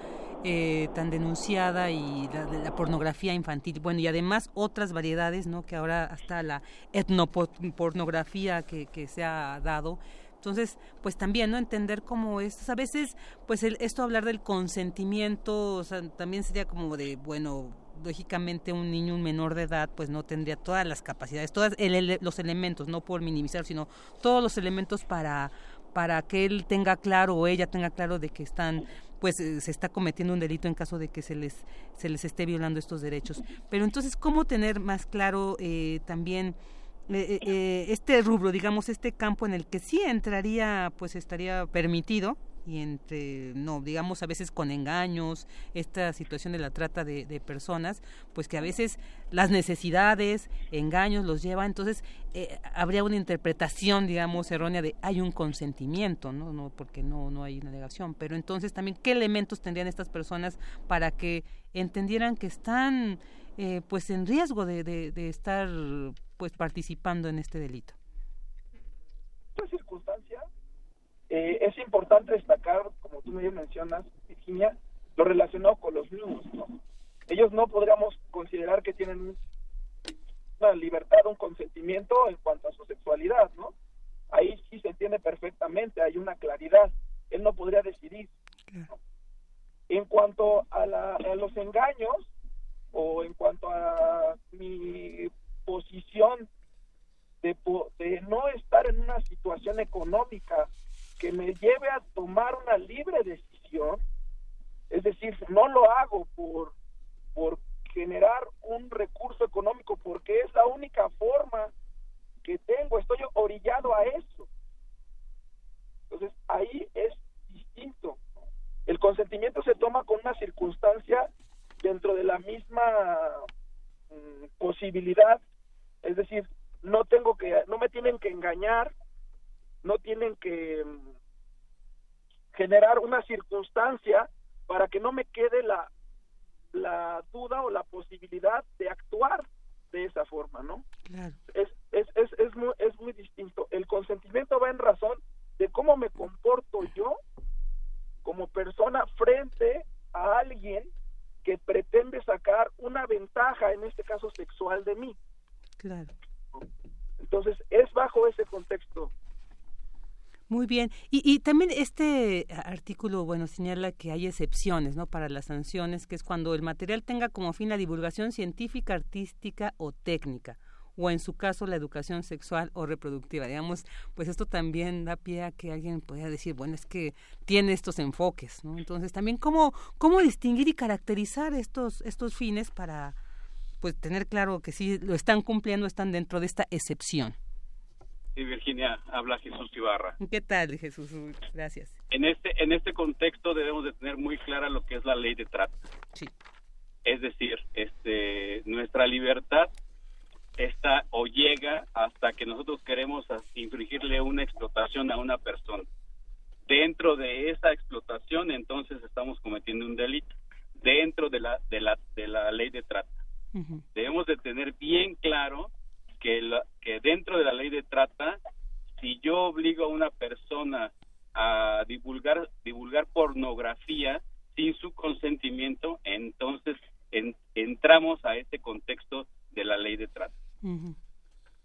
eh, tan denunciada y la, la, pornografía infantil, bueno, y además otras variedades, ¿no? Que ahora hasta la etnopornografía que, que se ha dado. Entonces, pues también, ¿no? Entender cómo es, a veces, pues el, esto hablar del consentimiento, o sea, también sería como de, bueno, lógicamente un niño, un menor de edad, pues no tendría todas las capacidades, todos los elementos, no por minimizar, sino todos los elementos para, para que él tenga claro o ella tenga claro de que están pues eh, se está cometiendo un delito en caso de que se les se les esté violando estos derechos. Pero entonces cómo tener más claro eh, también eh, este rubro digamos este campo en el que sí entraría pues estaría permitido y entre, no, digamos a veces con engaños, esta situación de la trata de, personas, pues que a veces las necesidades, engaños los lleva, entonces eh, habría una interpretación, digamos, errónea de hay un consentimiento, ¿no? no porque no, no hay una negación, pero entonces también qué elementos tendrían estas personas para que entendieran que están eh, pues en riesgo de, de, de estar pues participando en este delito. Eh, es importante destacar, como tú me mencionas, Virginia, lo relacionado con los niños. Ellos no podríamos considerar que tienen una libertad, un consentimiento en cuanto a su sexualidad, ¿no? Ahí sí se entiende perfectamente, hay una claridad. Él no podría decidir. En cuanto a, la, a los engaños o en cuanto a mi posición de, de no estar en una situación económica que me lleve a tomar una libre decisión, es decir, no lo hago por, por generar un recurso económico, porque es la única forma que tengo, estoy orillado a eso. Entonces, ahí es distinto. El consentimiento se toma con una circunstancia dentro de la misma mm, posibilidad, es decir, no tengo que, no me tienen que engañar, no tienen que mm, generar una circunstancia para que no me quede la, la duda o la posibilidad de actuar de esa forma, ¿no? Es, es, es, es, muy, es muy distinto. El consentimiento va en razón de cómo me comporto yo como persona frente a alguien que pretende sacar una ventaja, en este caso sexual, de mí. Claro. Entonces, es bajo ese contexto muy bien. Y, y también este artículo, bueno, señala que hay excepciones, ¿no? Para las sanciones, que es cuando el material tenga como fin la divulgación científica, artística o técnica o en su caso la educación sexual o reproductiva. Digamos, pues esto también da pie a que alguien pueda decir, bueno, es que tiene estos enfoques, ¿no? Entonces también cómo, cómo distinguir y caracterizar estos, estos fines para pues tener claro que sí lo están cumpliendo, están dentro de esta excepción. Sí, Virginia, habla Jesús Ibarra. ¿Qué tal, Jesús? Gracias. En este, en este contexto debemos de tener muy clara lo que es la ley de trata. Sí. Es decir, este, nuestra libertad está o llega hasta que nosotros queremos infringirle una explotación a una persona. Dentro de esa explotación, entonces estamos cometiendo un delito dentro de la de la de la ley de trata. Debemos de tener bien claro que, que dentro de la ley de trata, si yo obligo a una persona a divulgar, divulgar pornografía sin su consentimiento, entonces entramos a ese contexto de la ley de trata.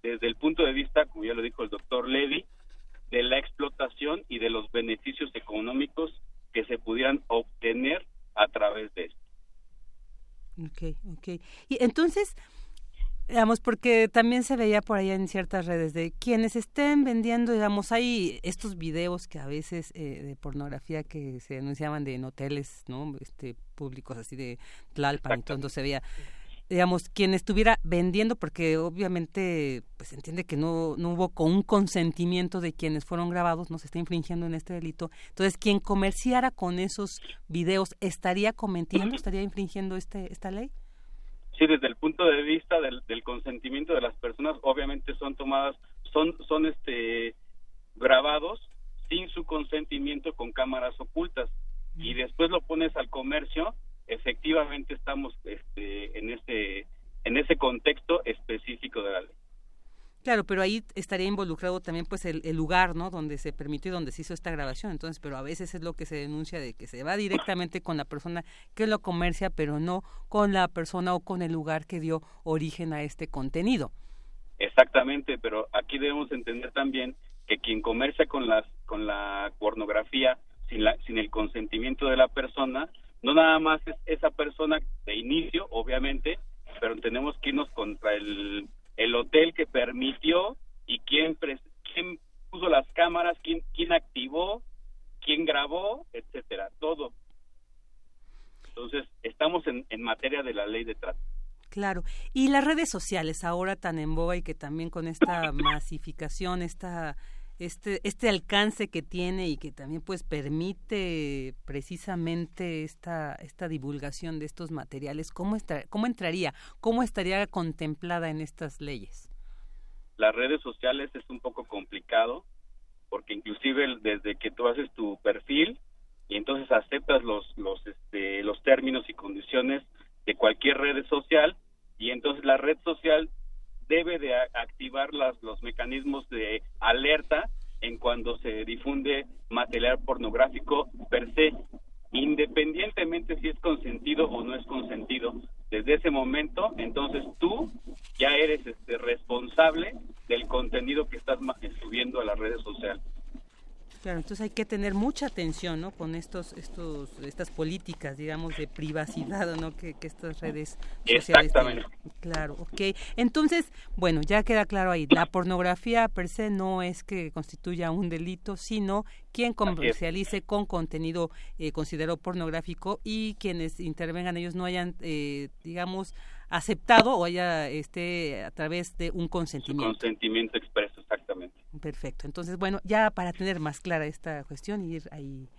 Desde el punto de vista, como ya lo dijo el doctor Levy, de la explotación y de los beneficios económicos que se pudieran obtener a través de esto. Ok, ok. Y entonces, digamos, porque también se veía por allá en ciertas redes de quienes estén vendiendo, digamos, hay estos videos que a veces eh, de pornografía que se anunciaban de en hoteles, ¿no? Este, públicos así de Tlalpan y todo, se veía digamos, quien estuviera vendiendo, porque obviamente pues entiende que no, no hubo con un consentimiento de quienes fueron grabados, no se está infringiendo en este delito. Entonces, quien comerciara con esos videos, ¿estaría cometiendo, estaría infringiendo este, esta ley? Sí, desde el punto de vista del, del consentimiento de las personas, obviamente son tomadas, son, son este grabados sin su consentimiento con cámaras ocultas y después lo pones al comercio efectivamente estamos este, en ese en ese contexto específico de la ley. Claro, pero ahí estaría involucrado también pues el, lugar, ¿no? Donde se permitió y donde se hizo esta grabación. Entonces, pero a veces es lo que se denuncia de que se va directamente con la persona que lo comercia, pero no con la persona o con el lugar que dio origen a este contenido. Exactamente, pero aquí debemos entender también que quien comercia con las con la pornografía sin la sin el consentimiento de la persona no nada más es esa persona de inicio, obviamente, pero tenemos que irnos contra el, el hotel que permitió y quién, quién puso las cámaras, quién, quién activó, quién grabó, etcétera, todo. Entonces, estamos en, en materia de la ley de trato. Claro. Y las redes sociales, ahora tan en boga y que también con esta masificación, esta este, este alcance que tiene y que también pues permite precisamente esta, esta divulgación de estos materiales, ¿cómo, ¿cómo entraría? ¿Cómo estaría contemplada en estas leyes? Las redes sociales es un poco complicado porque inclusive desde que tú haces tu perfil y entonces aceptas los, los, este, los términos y condiciones de cualquier red social y entonces la red social debe de activar las, los mecanismos de alerta en cuando se difunde material pornográfico per se, independientemente si es consentido o no es consentido. Desde ese momento, entonces tú ya eres este, responsable del contenido que estás subiendo a las redes sociales. Claro, entonces hay que tener mucha atención, ¿no? Con estos, estos, estas políticas, digamos, de privacidad, ¿no? Que, estas redes sociales Exactamente. Claro, ok. Entonces, bueno, ya queda claro ahí, la pornografía per se no es que constituya un delito, sino quien comercialice con contenido eh, considerado pornográfico y quienes intervengan ellos no hayan, eh, digamos, aceptado o haya este a través de un consentimiento. consentimiento expreso. Perfecto. Entonces, bueno, ya para tener más clara esta cuestión y ir ahí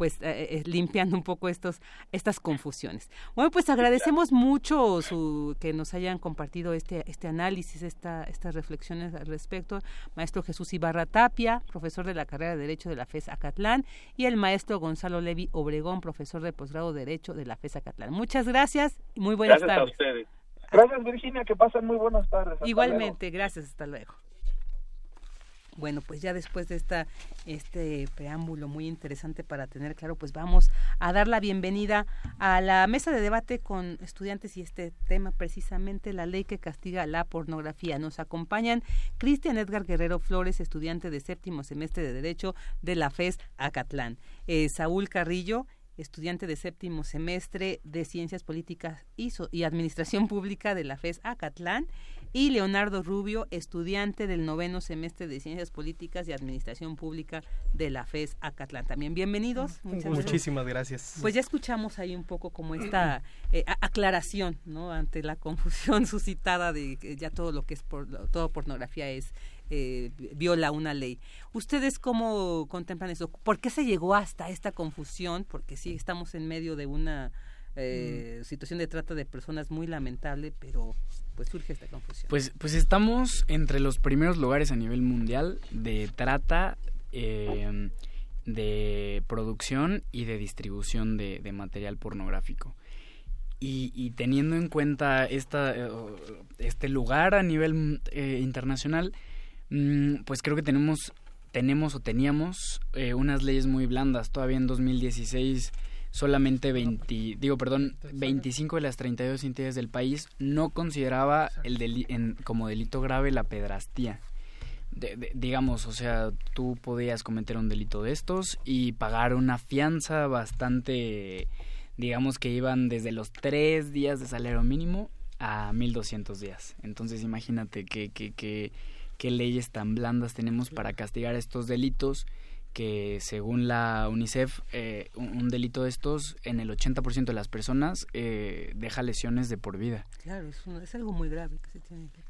pues eh, eh, limpiando un poco estos estas confusiones. Bueno, pues agradecemos mucho su que nos hayan compartido este este análisis, esta estas reflexiones al respecto, maestro Jesús Ibarra Tapia, profesor de la carrera de Derecho de la FES Acatlán y el maestro Gonzalo Levi Obregón, profesor de posgrado de Derecho de la FES Acatlán. Muchas gracias y muy buenas tardes. Gracias a ustedes. Gracias Virginia, que pasen muy buenas tardes. Igualmente, gracias, hasta luego. Bueno, pues ya después de esta este preámbulo muy interesante para tener claro, pues vamos a dar la bienvenida a la mesa de debate con estudiantes y este tema precisamente la ley que castiga la pornografía. Nos acompañan Cristian Edgar Guerrero Flores, estudiante de séptimo semestre de Derecho de la FES Acatlán. Eh, Saúl Carrillo, estudiante de séptimo semestre de Ciencias Políticas y, y Administración Pública de la FES Acatlán y Leonardo Rubio, estudiante del noveno semestre de Ciencias Políticas y Administración Pública de la FES Acatlán. También bienvenidos. Muchísimas gracias. Pues ya escuchamos ahí un poco como esta eh, aclaración, ¿no? Ante la confusión suscitada de que ya todo lo que es por, todo pornografía es eh, viola una ley. ¿Ustedes cómo contemplan eso? ¿Por qué se llegó hasta esta confusión? Porque sí, estamos en medio de una eh, mm. situación de trata de personas muy lamentable, pero pues surge esta confusión. Pues, pues estamos entre los primeros lugares a nivel mundial de trata, eh, de producción y de distribución de, material pornográfico. Y, teniendo en cuenta esta, este lugar a nivel internacional, Mm, pues creo que tenemos, tenemos o teníamos eh, unas leyes muy blandas. Todavía en 2016 solamente 20, digo, perdón, 25 de las 32 entidades del país no consideraba el como delito grave la pedrastía. digamos, o sea, tú podías cometer un delito de estos y pagar una fianza bastante, digamos que iban desde los tres días de salario mínimo a 1200 días. Entonces imagínate que, que, que qué leyes tan blandas tenemos para castigar estos delitos que según la UNICEF eh, un, delito de estos en el 80% de las personas eh, deja lesiones de por vida. Claro, es, es algo muy grave que se tiene que...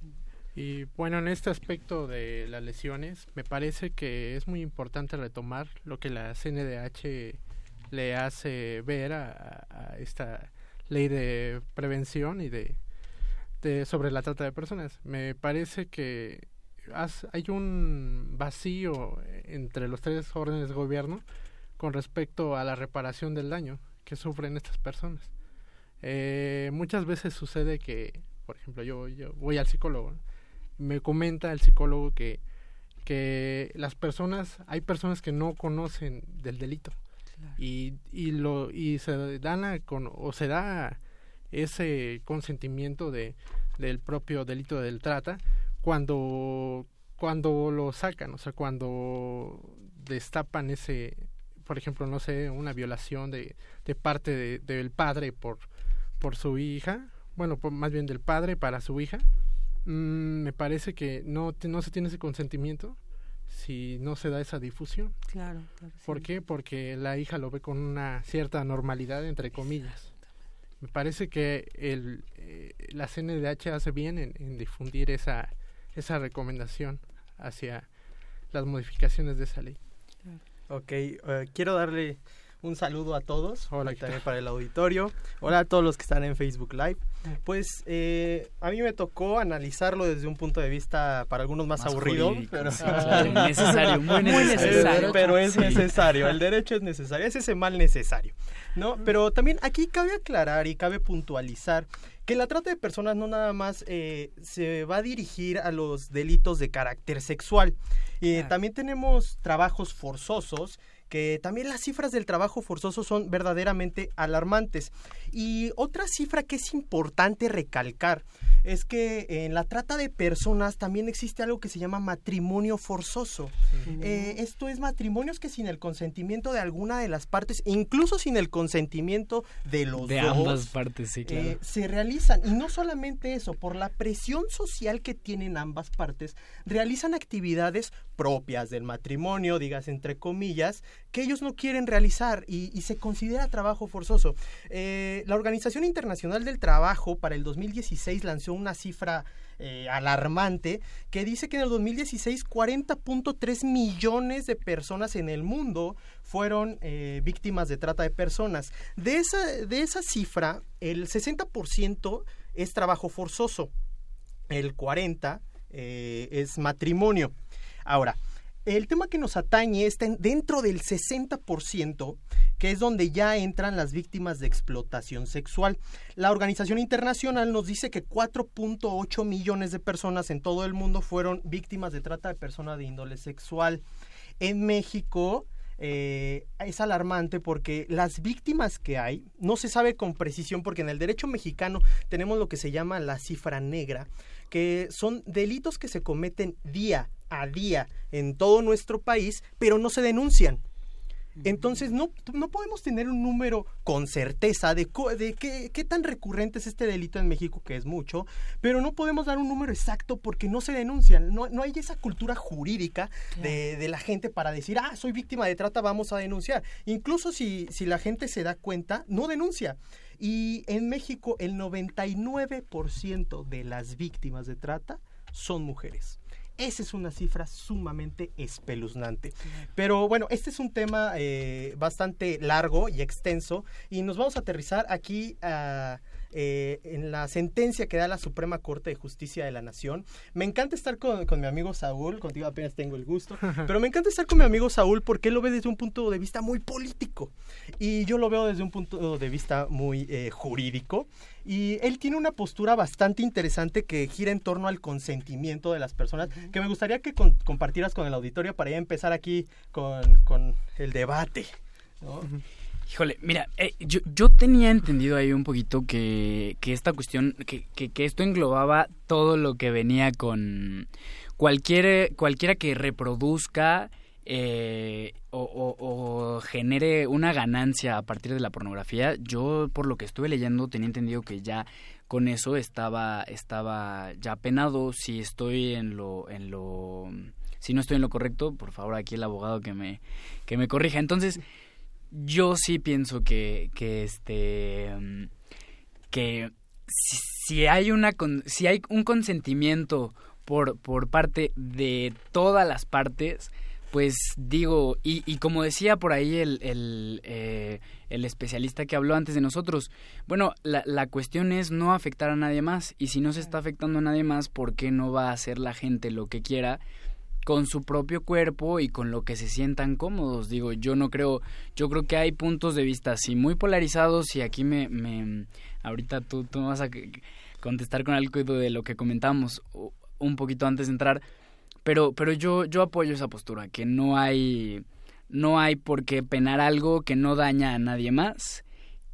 Y bueno, en este aspecto de las lesiones, me parece que es muy importante retomar lo que la CNDH le hace ver a, a esta ley de prevención y de, de, sobre la trata de personas. Me parece que hay un vacío entre los tres órdenes de gobierno con respecto a la reparación del daño que sufren estas personas. Eh, muchas veces sucede que, por ejemplo, yo, yo voy al psicólogo, me comenta el psicólogo que, que las personas, hay personas que no conocen del delito y, y, lo, y se dan con, o se da ese consentimiento de, del propio delito del trata cuando cuando lo sacan, o sea, cuando destapan ese, por ejemplo, no sé, una violación de, de parte de, del padre por, por su hija, bueno, más bien del padre para su hija, mm, me parece que no, no se tiene ese consentimiento si no se da esa difusión. Claro, claro. ¿Por qué? Porque la hija lo ve con una cierta normalidad, entre comillas. Me parece que el, eh, la CNDH hace bien en difundir esa, esa recomendación hacia las modificaciones de esa ley. Ok, eh, quiero darle un saludo a todos, hola también para el auditorio, hola a todos los que están en Facebook Live. Pues eh, a mí me tocó analizarlo desde un punto de vista para algunos más, aburrido, pero necesario, muy necesario, pero es necesario, el derecho es necesario, es ese mal necesario, ¿no? Pero también aquí cabe aclarar y cabe puntualizar que la trata de personas no nada más eh, se va a dirigir a los delitos de carácter sexual. y También tenemos trabajos forzosos que también las cifras del trabajo forzoso son verdaderamente alarmantes. Y otra cifra que es importante recalcar es que en la trata de personas también existe algo que se llama matrimonio forzoso. Eh, esto es matrimonios que sin el consentimiento de alguna de las partes, incluso sin el consentimiento de los de ambas partes, sí, claro. Eh, se realizan. Y no solamente eso, por la presión social que tienen ambas partes, realizan actividades propias del matrimonio, digas entre comillas, que ellos no quieren realizar y, se considera trabajo forzoso. Eh, la Organización Internacional del Trabajo para el 2016 lanzó una cifra eh, alarmante que dice que en el 2016 40.3 millones de personas en el mundo fueron eh, víctimas de trata de personas. De esa, de esa cifra, el 60% es trabajo forzoso, el 40% es matrimonio. Ahora, el tema que nos atañe está dentro del 60%, que es donde ya entran las víctimas de explotación sexual. La Organización Internacional nos dice que 4.8 millones de personas en todo el mundo fueron víctimas de trata de personas de índole sexual. En México eh, es alarmante porque las víctimas que hay no se sabe con precisión porque en el derecho mexicano tenemos lo que se llama la cifra negra, que son delitos que se cometen día a día en todo nuestro país, pero no se denuncian. Entonces no, no podemos tener un número con certeza de, de qué, qué, tan recurrente es este delito en México, que es mucho, pero no podemos dar un número exacto porque no se denuncian. No, no hay esa cultura jurídica de, de, la gente para decir, ah, soy víctima de trata, vamos a denunciar. Incluso si, si la gente se da cuenta, no denuncia. Y en México el 99% de las víctimas de trata son mujeres. Esa es una cifra sumamente espeluznante. Pero bueno, este es un tema eh, bastante largo y extenso y nos vamos a aterrizar aquí a... Eh, en la sentencia que da la Suprema Corte de Justicia de la Nación. Me encanta estar con, mi amigo Saúl, contigo apenas tengo el gusto, pero me encanta estar con mi amigo Saúl porque él lo ve desde un punto de vista muy político y yo lo veo desde un punto de vista muy eh, jurídico. Y él tiene una postura bastante interesante que gira en torno al consentimiento de las personas, que me gustaría que compartieras con el auditorio para ya empezar aquí con, con el debate. Híjole, mira, eh, yo, yo tenía entendido ahí un poquito que, que esta cuestión, que, que, que, esto englobaba todo lo que venía con cualquier, cualquiera que reproduzca eh, o, genere una ganancia a partir de la pornografía, yo por lo que estuve leyendo tenía entendido que ya con eso estaba, estaba ya penado. Si estoy en lo, en lo, si no estoy en lo correcto, por favor aquí el abogado que me, que me corrija. Entonces, yo sí pienso que, que este, que si, hay una, si hay un consentimiento por, por parte de todas las partes, pues digo, y, y como decía por ahí el, el, eh, el, especialista que habló antes de nosotros, bueno, la, la, cuestión es no afectar a nadie más, y si no se está afectando a nadie más, ¿por qué no va a hacer la gente lo que quiera? Con su propio cuerpo y con lo que se sientan cómodos. Digo, yo no creo, yo creo que hay puntos de vista así muy polarizados y aquí me, me ahorita tú, tú vas a contestar con algo de lo que comentamos un poquito antes de entrar pero, pero yo, yo apoyo esa postura, que no hay, no hay por qué penar algo que no daña a nadie más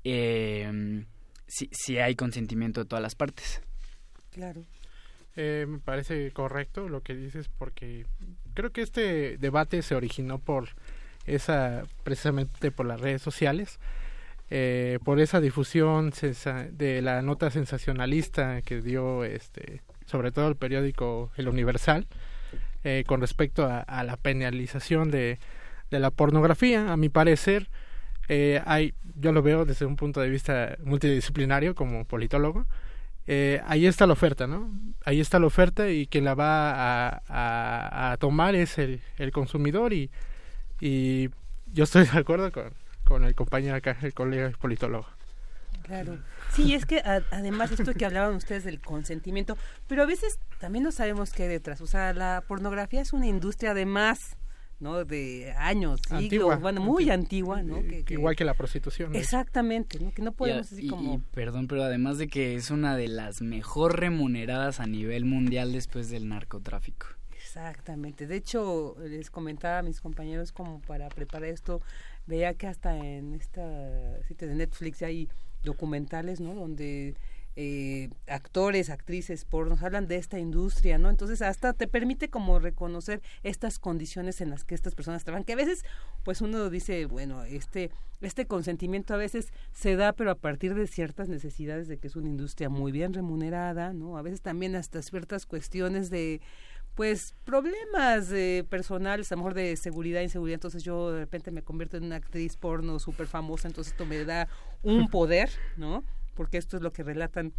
eh, si, si hay consentimiento de todas las partes. Claro. Eh, me parece correcto lo que dices porque creo que este debate se originó por esa precisamente por las redes sociales eh, por esa difusión de la nota sensacionalista que dio este sobre todo el periódico El Universal eh, con respecto a, la penalización de, de, la pornografía. A mi parecer, eh, hay, yo lo veo desde un punto de vista multidisciplinario como politólogo. Eh, ahí está la oferta, ¿no? Ahí está la oferta y quien la va a, a, tomar es el, el consumidor y, y yo estoy de acuerdo con, el compañero acá, el colega politólogo. Claro. Sí, es que además esto que hablaban ustedes del consentimiento, pero a veces también no sabemos qué hay detrás. O sea, la pornografía es una industria de más, ¿no? De años, siglos, bueno, muy antigua, ¿no? Que, igual que la prostitución. Exactamente, ¿no? Que no podemos así como... perdón, pero además de que es una de las mejor remuneradas a nivel mundial después del narcotráfico. Exactamente. De hecho, les comentaba a mis compañeros como para preparar esto, veía que hasta en esta sitio de Netflix hay documentales, ¿no? Donde eh, actores, actrices pornos hablan de esta industria, ¿no? Entonces hasta te permite como reconocer estas condiciones en las que estas personas trabajan, que a veces pues uno dice, bueno, este este consentimiento a veces se da, pero a partir de ciertas necesidades de que es una industria muy bien remunerada, ¿no? A veces también hasta ciertas cuestiones de pues problemas personales, a lo mejor de seguridad, inseguridad, entonces yo de repente me convierto en una actriz porno súper famosa, entonces esto me da un poder, ¿no? Porque esto es lo que relatan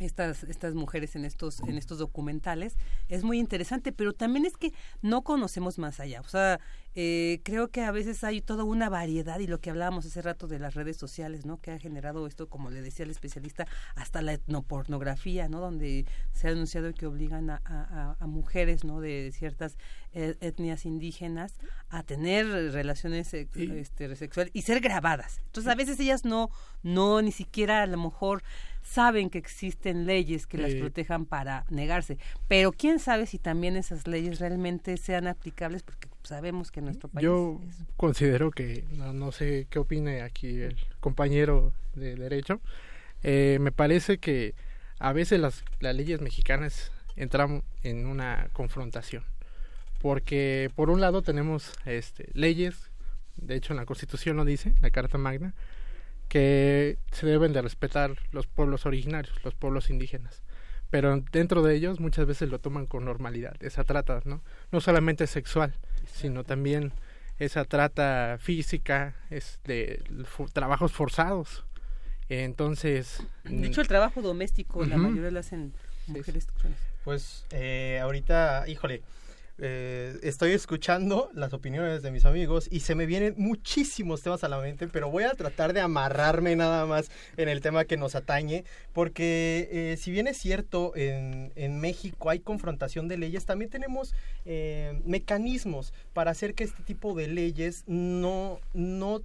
estas estas mujeres en estos en estos documentales es muy interesante pero también es que no conocemos más allá. O sea eh, creo que a veces hay toda una variedad y lo que hablábamos hace rato de las redes sociales no que ha generado esto como le decía el especialista hasta la etnopornografía no donde se ha anunciado que obligan a, a, mujeres no de ciertas etnias indígenas a tener relaciones este, sexuales y ser grabadas. Entonces a veces ellas no no ni siquiera a lo mejor saben que existen leyes que las protejan para negarse, pero quién sabe si también esas leyes realmente sean aplicables porque sabemos que en nuestro país yo considero que no, sé qué opine aquí el compañero de derecho eh, me parece que a veces las, las leyes mexicanas entran en una confrontación porque por un lado tenemos este, leyes de hecho en la Constitución lo dice, la Carta Magna, que se deben de respetar los pueblos originarios, los pueblos indígenas. Pero dentro de ellos muchas veces lo toman con normalidad, esa trata, ¿no? No solamente sexual, sino también esa trata física, es de trabajos forzados. Entonces... De hecho, el trabajo doméstico, la mayoría lo hacen mujeres. Pues eh, ahorita, híjole, eh, estoy escuchando las opiniones de mis amigos y se me vienen muchísimos temas a la mente, pero voy a tratar de amarrarme nada más en el tema que nos atañe, porque eh, si bien es cierto, en, en, México hay confrontación de leyes, también tenemos eh, mecanismos para hacer que este tipo de leyes no, no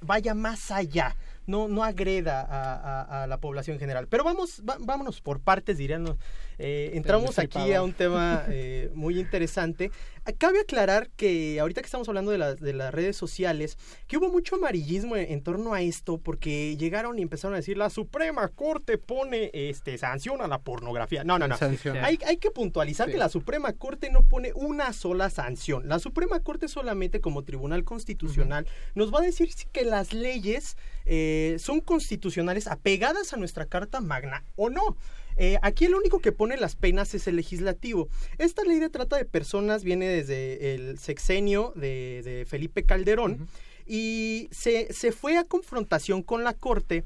vaya más allá no, no agreda a, la población general. Pero vamos, vámonos por partes, dirían. Eh, entramos aquí a un tema eh, muy interesante. Cabe aclarar que ahorita que estamos hablando de, las de las redes sociales, que hubo mucho amarillismo en, torno a esto porque llegaron y empezaron a decir la Suprema Corte pone este sanción a la pornografía. No, no, no. Hay, hay, que puntualizar que la Suprema Corte no pone una sola sanción. La Suprema Corte solamente como Tribunal Constitucional nos va a decir que las leyes eh, son constitucionales apegadas a nuestra Carta Magna o no. Eh, aquí el único que pone las penas es el legislativo. Esta ley de trata de personas viene desde el sexenio de, Felipe Calderón y se, se fue a confrontación con la Corte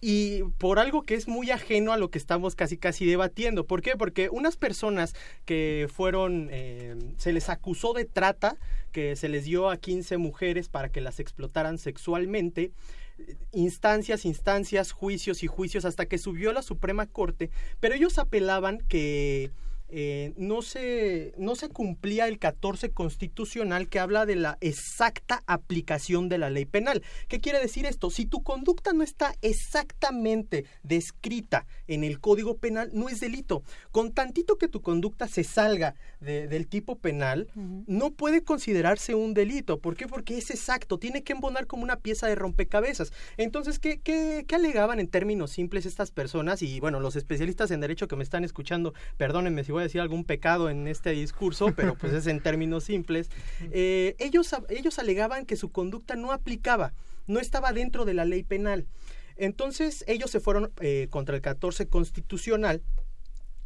y por algo que es muy ajeno a lo que estamos casi casi debatiendo. ¿Por qué? Porque unas personas que fueron, eh, se les acusó de trata, que se les dio a 15 mujeres para que las explotaran sexualmente, instancias, instancias, juicios y juicios hasta que subió la Suprema Corte, pero ellos apelaban que eh, no, se, no se cumplía el 14 constitucional que habla de la exacta aplicación de la ley penal. ¿Qué quiere decir esto? Si tu conducta no está exactamente descrita en el Código Penal, no es delito. Con tantito que tu conducta se salga del tipo penal, no puede considerarse un delito. ¿Por qué? Porque es exacto, tiene que embonar como una pieza de rompecabezas. Entonces, ¿qué, qué, qué alegaban en términos simples estas personas? Y bueno, los especialistas en derecho que me están escuchando, perdónenme si voy a decir algún pecado en este discurso, pero pues es en términos simples, eh, ellos, ellos alegaban que su conducta no aplicaba, no estaba dentro de la ley penal. Entonces ellos se fueron eh, contra el 14 constitucional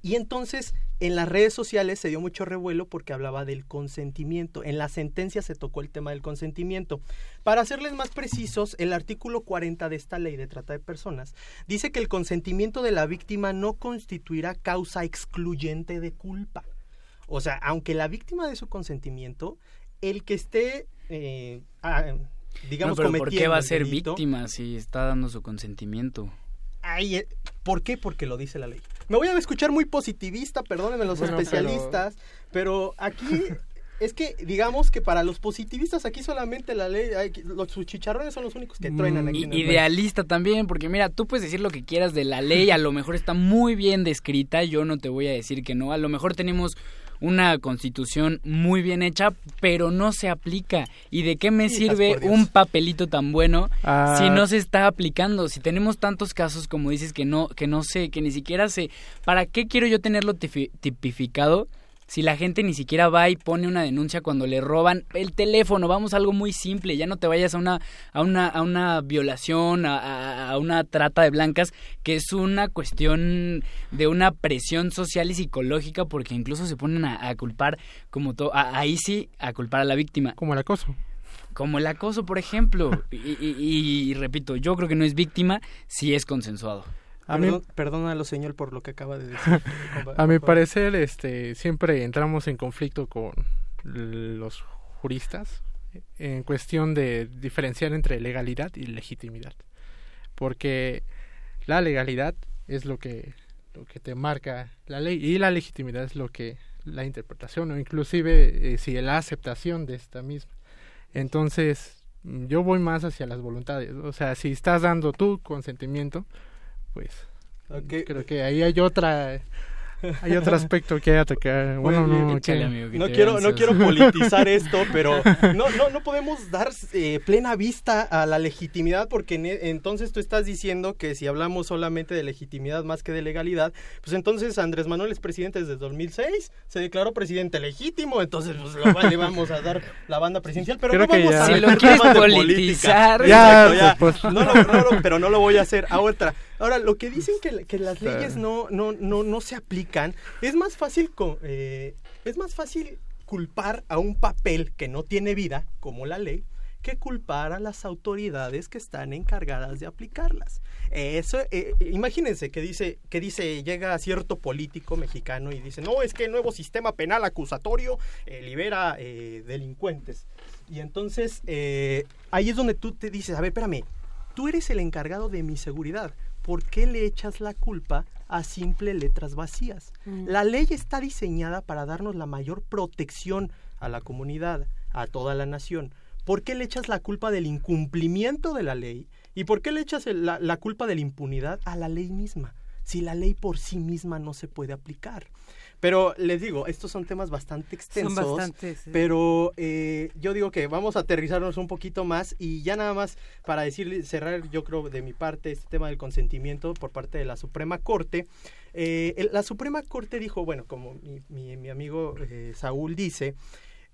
y entonces en las redes sociales se dio mucho revuelo porque hablaba del consentimiento. En la sentencia se tocó el tema del consentimiento. Para serles más precisos, el artículo 40 de esta ley de trata de personas dice que el consentimiento de la víctima no constituirá causa excluyente de culpa. O sea, aunque la víctima de su consentimiento, el que esté, eh, ah, digamos, no, pero ¿Por qué va a ser víctima si está dando su consentimiento? Ay, eh, ¿Por qué? Porque lo dice la ley. Me voy a escuchar muy positivista, perdónenme los especialistas, pero... aquí es que digamos que para los positivistas aquí solamente la ley, los sus chicharrones son los únicos que truenan aquí. En idealista también, porque mira, tú puedes decir lo que quieras de la ley, a lo mejor está muy bien descrita, yo no te voy a decir que no, a lo mejor tenemos una constitución muy bien hecha, pero no se aplica. ¿Y de qué me sirve un papelito tan bueno ah. si no se está aplicando? Si tenemos tantos casos como dices que no que no sé, que ni siquiera sé, ¿para qué quiero yo tenerlo tipificado? Si la gente ni siquiera va y pone una denuncia cuando le roban el teléfono, vamos a algo muy simple, ya no te vayas a una, a una, a una violación, a, una trata de blancas, que es una cuestión de una presión social y psicológica, porque incluso se ponen a, culpar, como todo, ahí sí, a culpar a la víctima. Como el acoso. Como el acoso, por ejemplo. y repito, yo creo que no es víctima si es consensuado. A mí, perdónalo, señor, por lo que acaba de decir. a mi parecer, este, siempre entramos en conflicto con los juristas en cuestión de diferenciar entre legalidad y legitimidad. Porque la legalidad es lo que, lo que te marca la ley y la legitimidad es lo que la interpretación o inclusive eh, si la aceptación de esta misma. Entonces, yo voy más hacia las voluntades. O sea, si estás dando tu consentimiento, pues creo que ahí hay otra Hay otro aspecto que atacar. Bueno, no, no quiero, no quiero politizar esto, pero no, no, no podemos dar eh, plena vista a la legitimidad porque e, entonces tú estás diciendo que si hablamos solamente de legitimidad más que de legalidad, pues entonces Andrés Manuel es presidente desde 2006, se declaró presidente legítimo, entonces pues le vamos a dar la banda presidencial, pero no vamos a si lo quieres politizar, ya, pues. no, pero no lo voy a hacer. A otra. Ahora, lo que dicen que, que las leyes no, no, no, no se aplican, es más fácil eh, es más fácil culpar a un papel que no tiene vida, como la ley, que culpar a las autoridades que están encargadas de aplicarlas. Eso, eh, imagínense que dice, que dice, llega cierto político mexicano y dice, no, es que el nuevo sistema penal acusatorio eh, libera delincuentes. Y entonces ahí es donde tú te dices, a ver, espérame, tú eres el encargado de mi seguridad. ¿Por qué le echas la culpa a simple letras vacías? Mm. La ley está diseñada para darnos la mayor protección a la comunidad, a toda la nación. ¿Por qué le echas la culpa del incumplimiento de la ley? ¿Y por qué le echas la, la culpa de la impunidad a la ley misma? Si la ley por sí misma no se puede aplicar. Pero les digo, estos son temas bastante extensos. Son bastantes. Pero eh, yo digo que vamos a aterrizarnos un poquito más y ya nada más para decir, cerrar yo creo de mi parte este tema del consentimiento por parte de la Suprema Corte. Eh, la Suprema Corte dijo, bueno, como mi, mi, amigo eh, Saúl dice,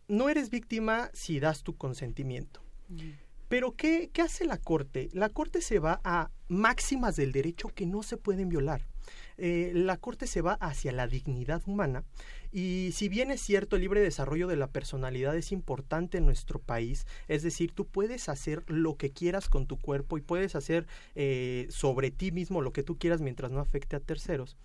no eres víctima si das tu consentimiento. Mm. Pero ¿qué, ¿qué hace la Corte? La Corte se va a máximas del derecho que no se pueden violar. Eh, la Corte se va hacia la dignidad humana y si bien es cierto el libre desarrollo de la personalidad es importante en nuestro país, es decir, tú puedes hacer lo que quieras con tu cuerpo y puedes hacer eh, sobre ti mismo lo que tú quieras mientras no afecte a terceros,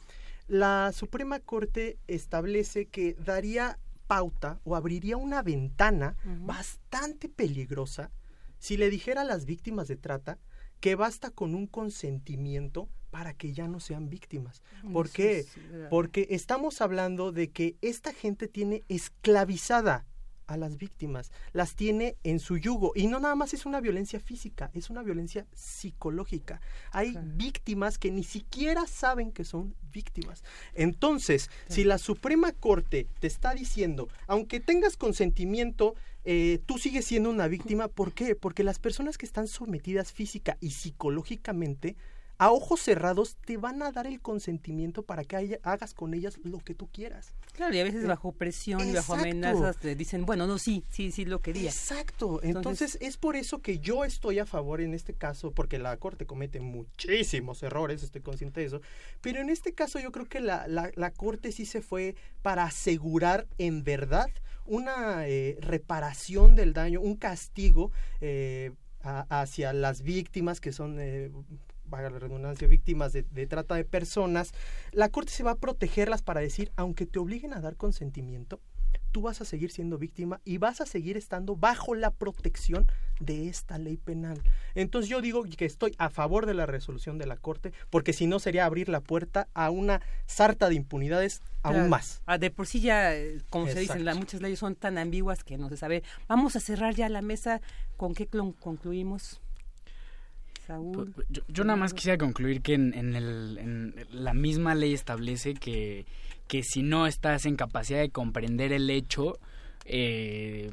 la Suprema Corte establece que daría pauta o abriría una ventana bastante peligrosa si le dijera a las víctimas de trata que basta con un consentimiento para que ya no sean víctimas. ¿Por qué? Porque estamos hablando de que esta gente tiene esclavizada a las víctimas, las tiene en su yugo y no nada más es una violencia física, es una violencia psicológica. Hay víctimas que ni siquiera saben que son víctimas. Entonces, si la Suprema Corte te está diciendo, aunque tengas consentimiento, eh, tú sigues siendo una víctima, ¿por qué? Porque las personas que están sometidas física y psicológicamente a ojos cerrados te van a dar el consentimiento para que hagas con ellas lo que tú quieras. Claro, y a veces eh, bajo presión y bajo amenazas te dicen, bueno, no, sí, sí, sí lo quería. Exacto, entonces, es por eso que yo estoy a favor en este caso, porque la Corte comete muchísimos errores, estoy consciente de eso, pero en este caso yo creo que la, la, Corte sí se fue para asegurar en verdad una eh, reparación del daño, un castigo eh, hacia las víctimas que son vaga la redundancia, víctimas de, trata de personas, la Corte se va a protegerlas para decir, aunque te obliguen a dar consentimiento, tú vas a seguir siendo víctima y vas a seguir estando bajo la protección de esta ley penal. Entonces yo digo que estoy a favor de la resolución de la Corte, porque si no sería abrir la puerta a una sarta de impunidades aún más. Ah, de por sí ya, eh, como se dicen, muchas leyes son tan ambiguas que no se sabe. Vamos a cerrar ya la mesa. ¿Con qué concluimos? Yo, nada más quisiera concluir que en, en, la misma ley establece que, que si no estás en capacidad de comprender el hecho, eh,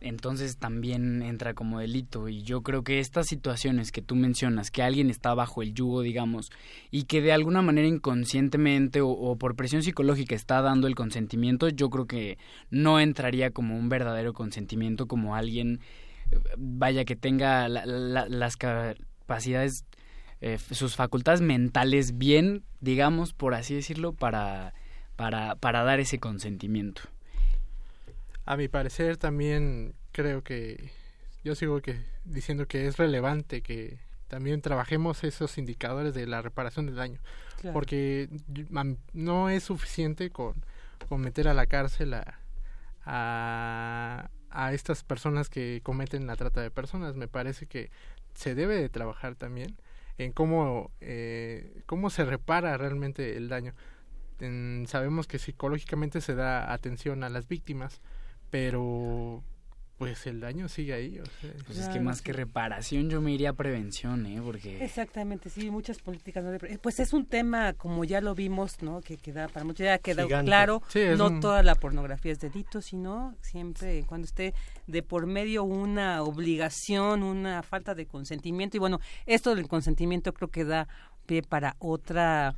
entonces también entra como delito. Y yo creo que estas situaciones que tú mencionas, que alguien está bajo el yugo, digamos, y que de alguna manera inconscientemente o, por presión psicológica está dando el consentimiento, yo creo que no entraría como un verdadero consentimiento, como alguien vaya que tenga las, capacidades, eh, sus facultades mentales bien, digamos, por así decirlo, para, para, para dar ese consentimiento. A mi parecer también creo que yo sigo que diciendo que es relevante que también trabajemos esos indicadores de la reparación del daño, porque no es suficiente con, con meter a la cárcel a, a, a estas personas que cometen la trata de personas. Me parece que se debe de trabajar también en cómo, eh, cómo se repara realmente el daño. sabemos que psicológicamente se da atención a las víctimas, pero pues el daño sigue ahí. O sea, pues es que más que reparación yo me iría a prevención, ¿eh? Porque... Exactamente, sí, muchas políticas. No pues es un tema, como ya lo vimos, ¿no? Que queda para muchos, ya queda claro, no toda la pornografía es delito, sino siempre cuando esté de por medio una obligación, una falta de consentimiento. Y bueno, esto del consentimiento creo que da pie para otra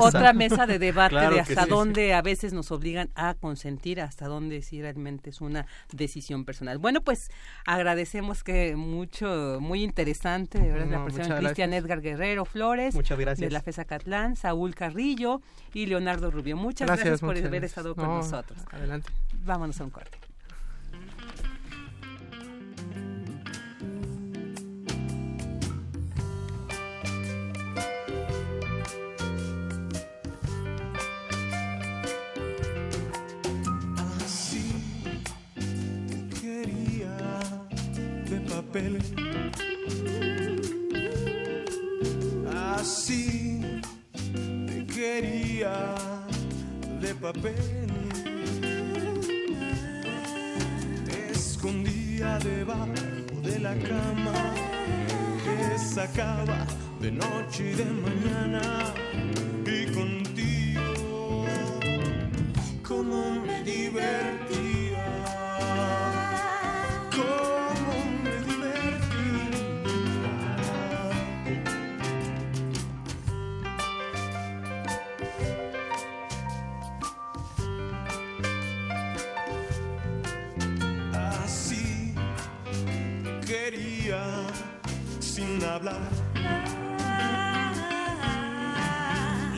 otra mesa, de debate de hasta dónde a veces nos obligan a consentir, hasta dónde si realmente es una decisión personal. Bueno, pues agradecemos que mucho, muy interesante, de la persona Cristian Edgar Guerrero Flores, de la FESA Catlán, Saúl Carrillo y Leonardo Rubio. Muchas gracias, por haber estado con nosotros. Adelante. Vámonos a un corte. Así te quería de papel. Te escondía debajo de la cama que sacaba de noche y de mañana. Y contigo, como me divertía.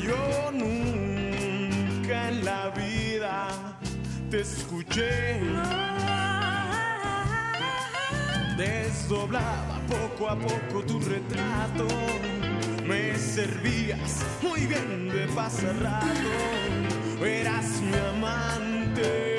Yo nunca en la vida te escuché. Desdoblaba poco a poco tu retrato. Me servías muy bien de pasar rato. Eras mi amante.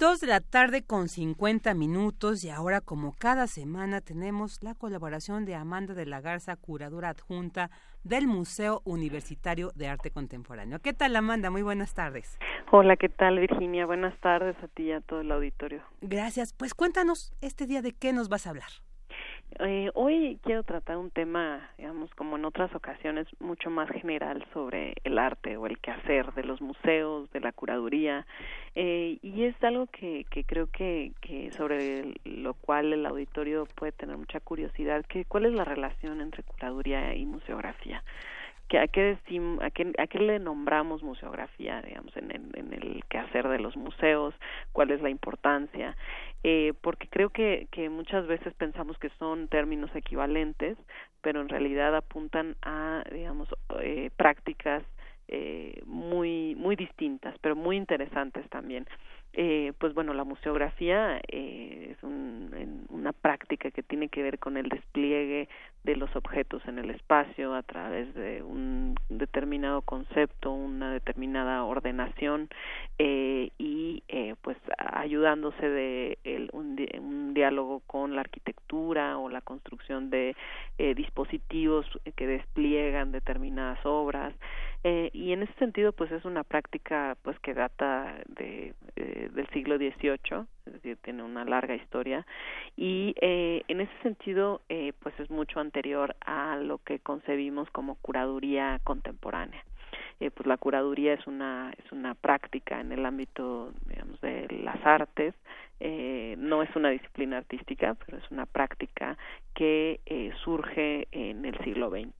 Dos de la tarde con 50 minutos y ahora como cada semana tenemos la colaboración de Amanda de la Garza, curadora adjunta del Museo Universitario de Arte Contemporáneo. ¿Qué tal Amanda? Muy buenas tardes. Hola, ¿qué tal Virginia? Buenas tardes a ti y a todo el auditorio. Gracias. Pues cuéntanos este día de qué nos vas a hablar. Eh, hoy quiero tratar un tema, digamos, como en otras ocasiones, mucho más general sobre el arte o el quehacer de los museos, de la curaduría, eh, y es algo que, que creo que, que sobre lo cual el auditorio puede tener mucha curiosidad, que cuál es la relación entre curaduría y museografía. A qué a qué, a qué le nombramos museografía, digamos, en, en, en, el quehacer de los museos, cuál es la importancia, eh, porque creo que, que muchas veces pensamos que son términos equivalentes, pero en realidad apuntan a, digamos, eh, prácticas eh, muy muy distintas, pero muy interesantes también. Eh, pues bueno, la museografía eh, es un, una práctica que tiene que ver con el despliegue de los objetos en el espacio a través de un determinado concepto, una determinada ordenación eh, y eh, pues ayudándose de el, un, un, diálogo con la arquitectura o la construcción de eh, dispositivos que despliegan determinadas obras eh, y en ese sentido pues es una práctica pues que data de, eh, del siglo XVIII tiene una larga historia. Y eh, en ese sentido eh, pues es mucho anterior a lo que concebimos como curaduría contemporánea. Eh, pues la curaduría es una es una práctica en el ámbito digamos de las artes eh, no es una disciplina artística pero es una práctica que eh, surge en el siglo XX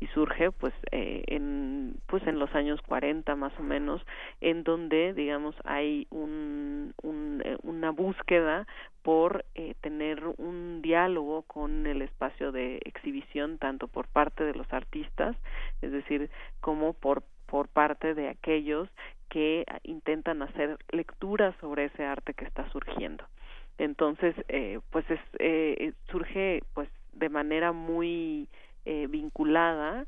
y surge pues en pues en los años 40 más o menos en donde digamos hay un, una búsqueda por tener un diálogo con el espacio de exhibición tanto por parte de los artistas es decir como por por parte de aquellos que intentan hacer lecturas sobre ese arte que está surgiendo entonces eh, pues es, eh, surge pues de manera muy eh, vinculada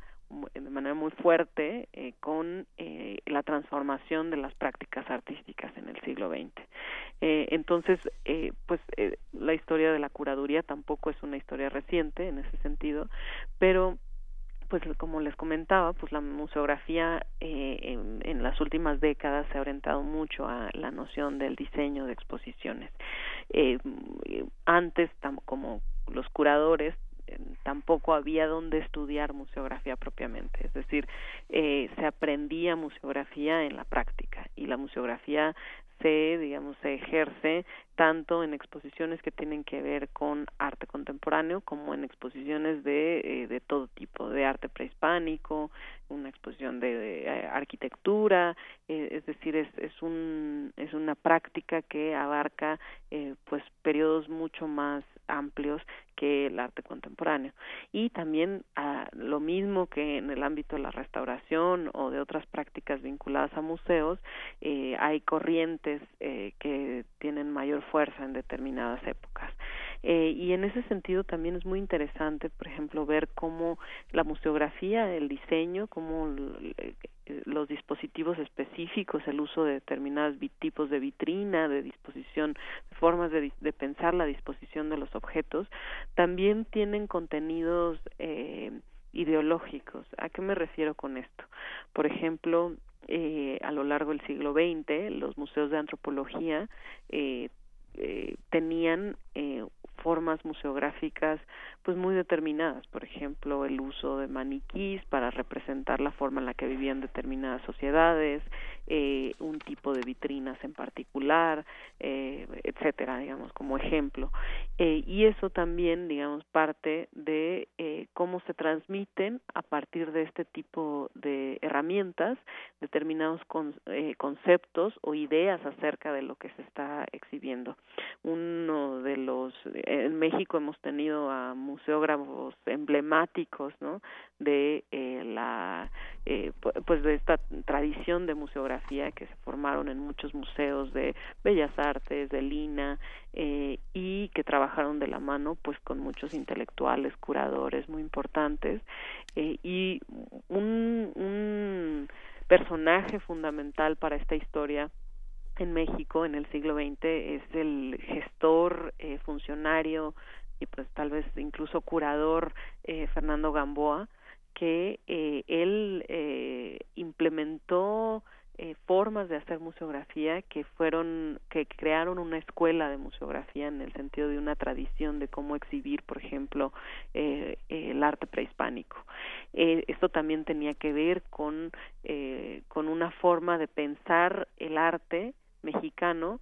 de manera muy fuerte eh, con eh, la transformación de las prácticas artísticas en el siglo XX. Eh, entonces, eh, pues eh, la historia de la curaduría tampoco es una historia reciente en ese sentido, pero pues como les comentaba, pues la museografía eh, en, las últimas décadas se ha orientado mucho a la noción del diseño de exposiciones. Eh, antes, como los curadores tampoco había donde estudiar museografía propiamente, es decir, eh, se aprendía museografía en la práctica y la museografía se, digamos, se ejerce tanto en exposiciones que tienen que ver con arte contemporáneo como en exposiciones de, eh, de todo tipo, de arte prehispánico, una exposición de, de eh, arquitectura, eh, es decir, es, es, un, es una práctica que abarca eh, pues periodos mucho más amplios que el arte contemporáneo. Y también ah, lo mismo que en el ámbito de la restauración o de otras prácticas vinculadas a museos eh, hay corrientes eh, que tienen mayor fuerza en determinadas épocas. Eh, y en ese sentido también es muy interesante por ejemplo ver cómo la museografía el diseño cómo los dispositivos específicos, el uso de determinados tipos de vitrina, de disposición, formas de, de, pensar la disposición de los objetos, también tienen contenidos eh, ideológicos. ¿A qué me refiero con esto? Por ejemplo, eh, a lo largo del siglo XX, los museos de antropología eh, eh, tenían eh, formas museográficas pues muy determinadas. Por ejemplo el uso de maniquís para representar la forma en la que vivían determinadas sociedades eh, un tipo de vitrinas en particular eh, etcétera digamos como ejemplo. Eh, y eso también digamos parte de cómo se transmiten a partir de este tipo de herramientas determinados con, conceptos o ideas acerca de lo que se está exhibiendo. Uno de los en México hemos tenido a museógrafos emblemáticos no de eh, la eh, pues de esta tradición de museografía que se formaron en muchos museos de bellas artes de Lina eh, y que trabajaron de la mano pues con muchos intelectuales curadores muy importantes eh, y un, un personaje fundamental para esta historia en México en el siglo XX es el gestor, eh, funcionario y pues tal vez incluso curador eh, Fernando Gamboa, que eh, él eh, implementó eh, formas de hacer museografía que fueron que crearon una escuela de museografía en el sentido de una tradición de cómo exhibir por ejemplo eh, el arte prehispánico. Eh, esto también tenía que ver con eh, con una forma de pensar el arte mexicano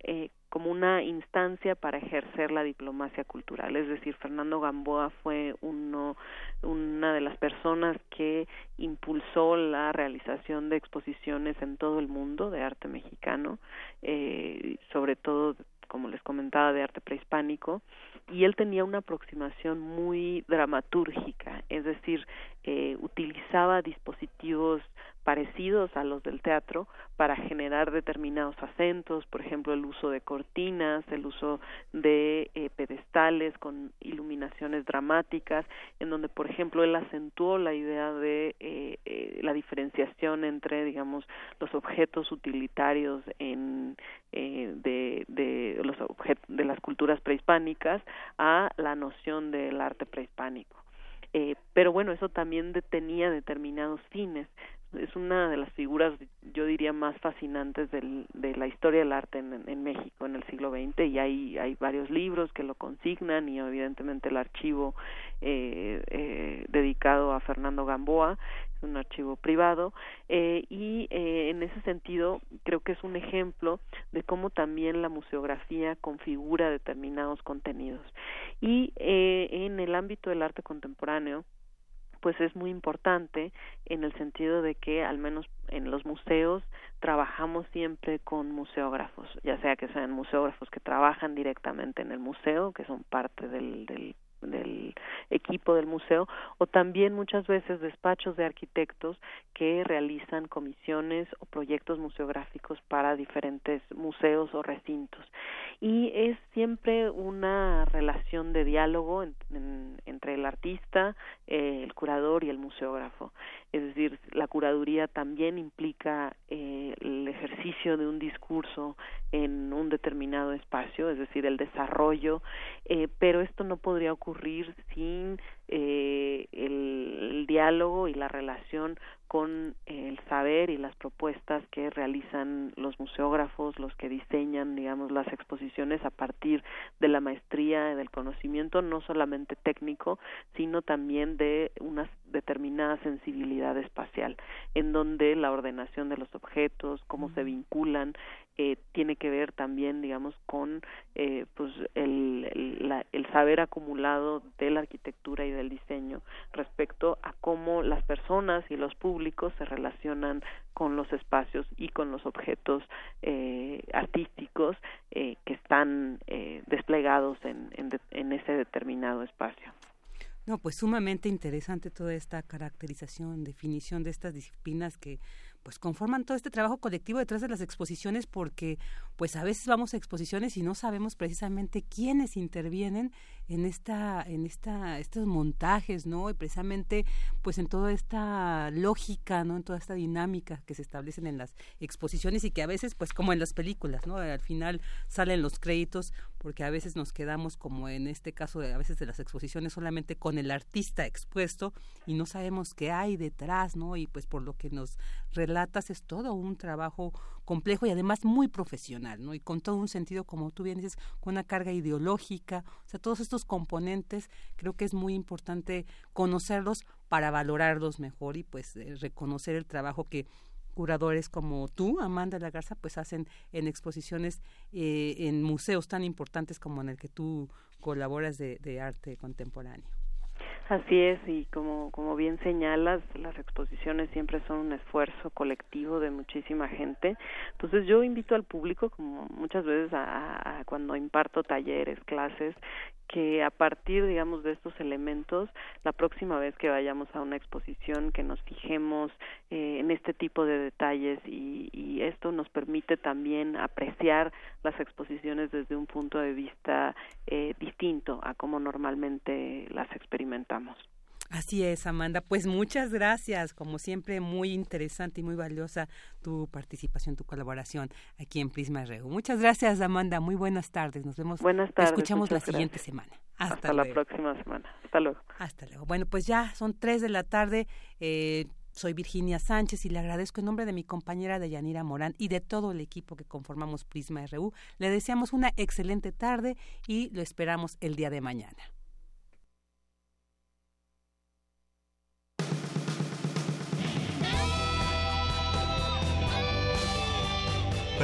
eh, como una instancia para ejercer la diplomacia cultural. Es decir, Fernando Gamboa fue uno, una de las personas que impulsó la realización de exposiciones en todo el mundo de arte mexicano, eh, sobre todo como les comentaba, de arte prehispánico, y él tenía una aproximación muy dramatúrgica, es decir, eh, utilizaba dispositivos parecidos a los del teatro para generar determinados acentos, por ejemplo el uso de cortinas, el uso de eh, pedestales con iluminaciones dramáticas, en donde por ejemplo él acentuó la idea de eh, eh, la diferenciación entre digamos los objetos utilitarios en eh, de, de los objetos de las culturas prehispánicas a la noción del arte prehispánico. Eh, pero bueno, eso también tenía determinados fines es una de las figuras, yo diría, más fascinantes del, de la historia del arte en, en, México en el siglo XX y hay, hay varios libros que lo consignan y evidentemente el archivo eh, eh, dedicado a Fernando Gamboa es un archivo privado eh, y eh, en ese sentido creo que es un ejemplo de cómo también la museografía configura determinados contenidos. Y eh, en el ámbito del arte contemporáneo pues es muy importante en el sentido de que al menos en los museos trabajamos siempre con museógrafos, ya sea que sean museógrafos que trabajan directamente en el museo, que son parte del, del del equipo del museo o también muchas veces despachos de arquitectos que realizan comisiones o proyectos museográficos para diferentes museos o recintos y es siempre una relación de diálogo entre el artista, eh, el curador y el museógrafo. Es decir, la curaduría también implica eh, el ejercicio de un discurso en un determinado espacio, es decir, el desarrollo, eh, pero esto no podría ocurrir sin el, el diálogo y la relación con el saber y las propuestas que realizan los museógrafos, los que diseñan, digamos, las exposiciones a partir de la maestría, del conocimiento no solamente técnico, sino también de una determinada sensibilidad espacial, en donde la ordenación de los objetos, cómo se vinculan, eh, tiene que ver también, digamos, con eh, pues el, el, saber acumulado de la arquitectura y del diseño respecto a cómo las personas y los públicos se relacionan con los espacios y con los objetos eh, artísticos que están desplegados en, en, en ese determinado espacio. No, pues sumamente interesante toda esta caracterización, definición de estas disciplinas que pues conforman todo este trabajo colectivo detrás de las exposiciones porque pues a veces vamos a exposiciones y no sabemos precisamente quiénes intervienen en esta en esta estos montajes no y precisamente pues en toda esta lógica no en toda esta dinámica que se establecen en las exposiciones y que a veces pues como en las películas no al final salen los créditos porque a veces nos quedamos como en este caso a veces de las exposiciones solamente con el artista expuesto y no sabemos qué hay detrás no y pues por lo que nos relatas es todo un trabajo complejo y además muy profesional, Y con todo un sentido, como tú bien dices, con una carga ideológica, o sea, todos estos componentes creo que es muy importante conocerlos para valorarlos mejor y pues eh, reconocer el trabajo que curadores como tú, Amanda La Garza, pues hacen en exposiciones eh, en museos tan importantes como en el que tú colaboras de arte contemporáneo. Así es, y como, como bien señalas, las exposiciones siempre son un esfuerzo colectivo de muchísima gente. Entonces yo invito al público, como muchas veces a, cuando imparto talleres, clases, que a partir, digamos, de estos elementos, la próxima vez que vayamos a una exposición, que nos fijemos eh, en este tipo de detalles y, y, esto nos permite también apreciar las exposiciones desde un punto de vista eh, distinto a como normalmente las experimentamos. Así es, Amanda. Pues muchas gracias. Como siempre, muy interesante y muy valiosa tu participación, tu colaboración aquí en Prisma RU. Muchas gracias, Amanda. Muy buenas tardes. Nos vemos. Buenas tardes. Escuchamos la siguiente semana. Hasta, la próxima semana. Hasta luego. Hasta luego. Bueno, pues ya son tres de la tarde. Eh, soy Virginia Sánchez y le agradezco en nombre de mi compañera Deyanira Morán y de todo el equipo que conformamos Prisma RU. Le deseamos una excelente tarde y lo esperamos el día de mañana.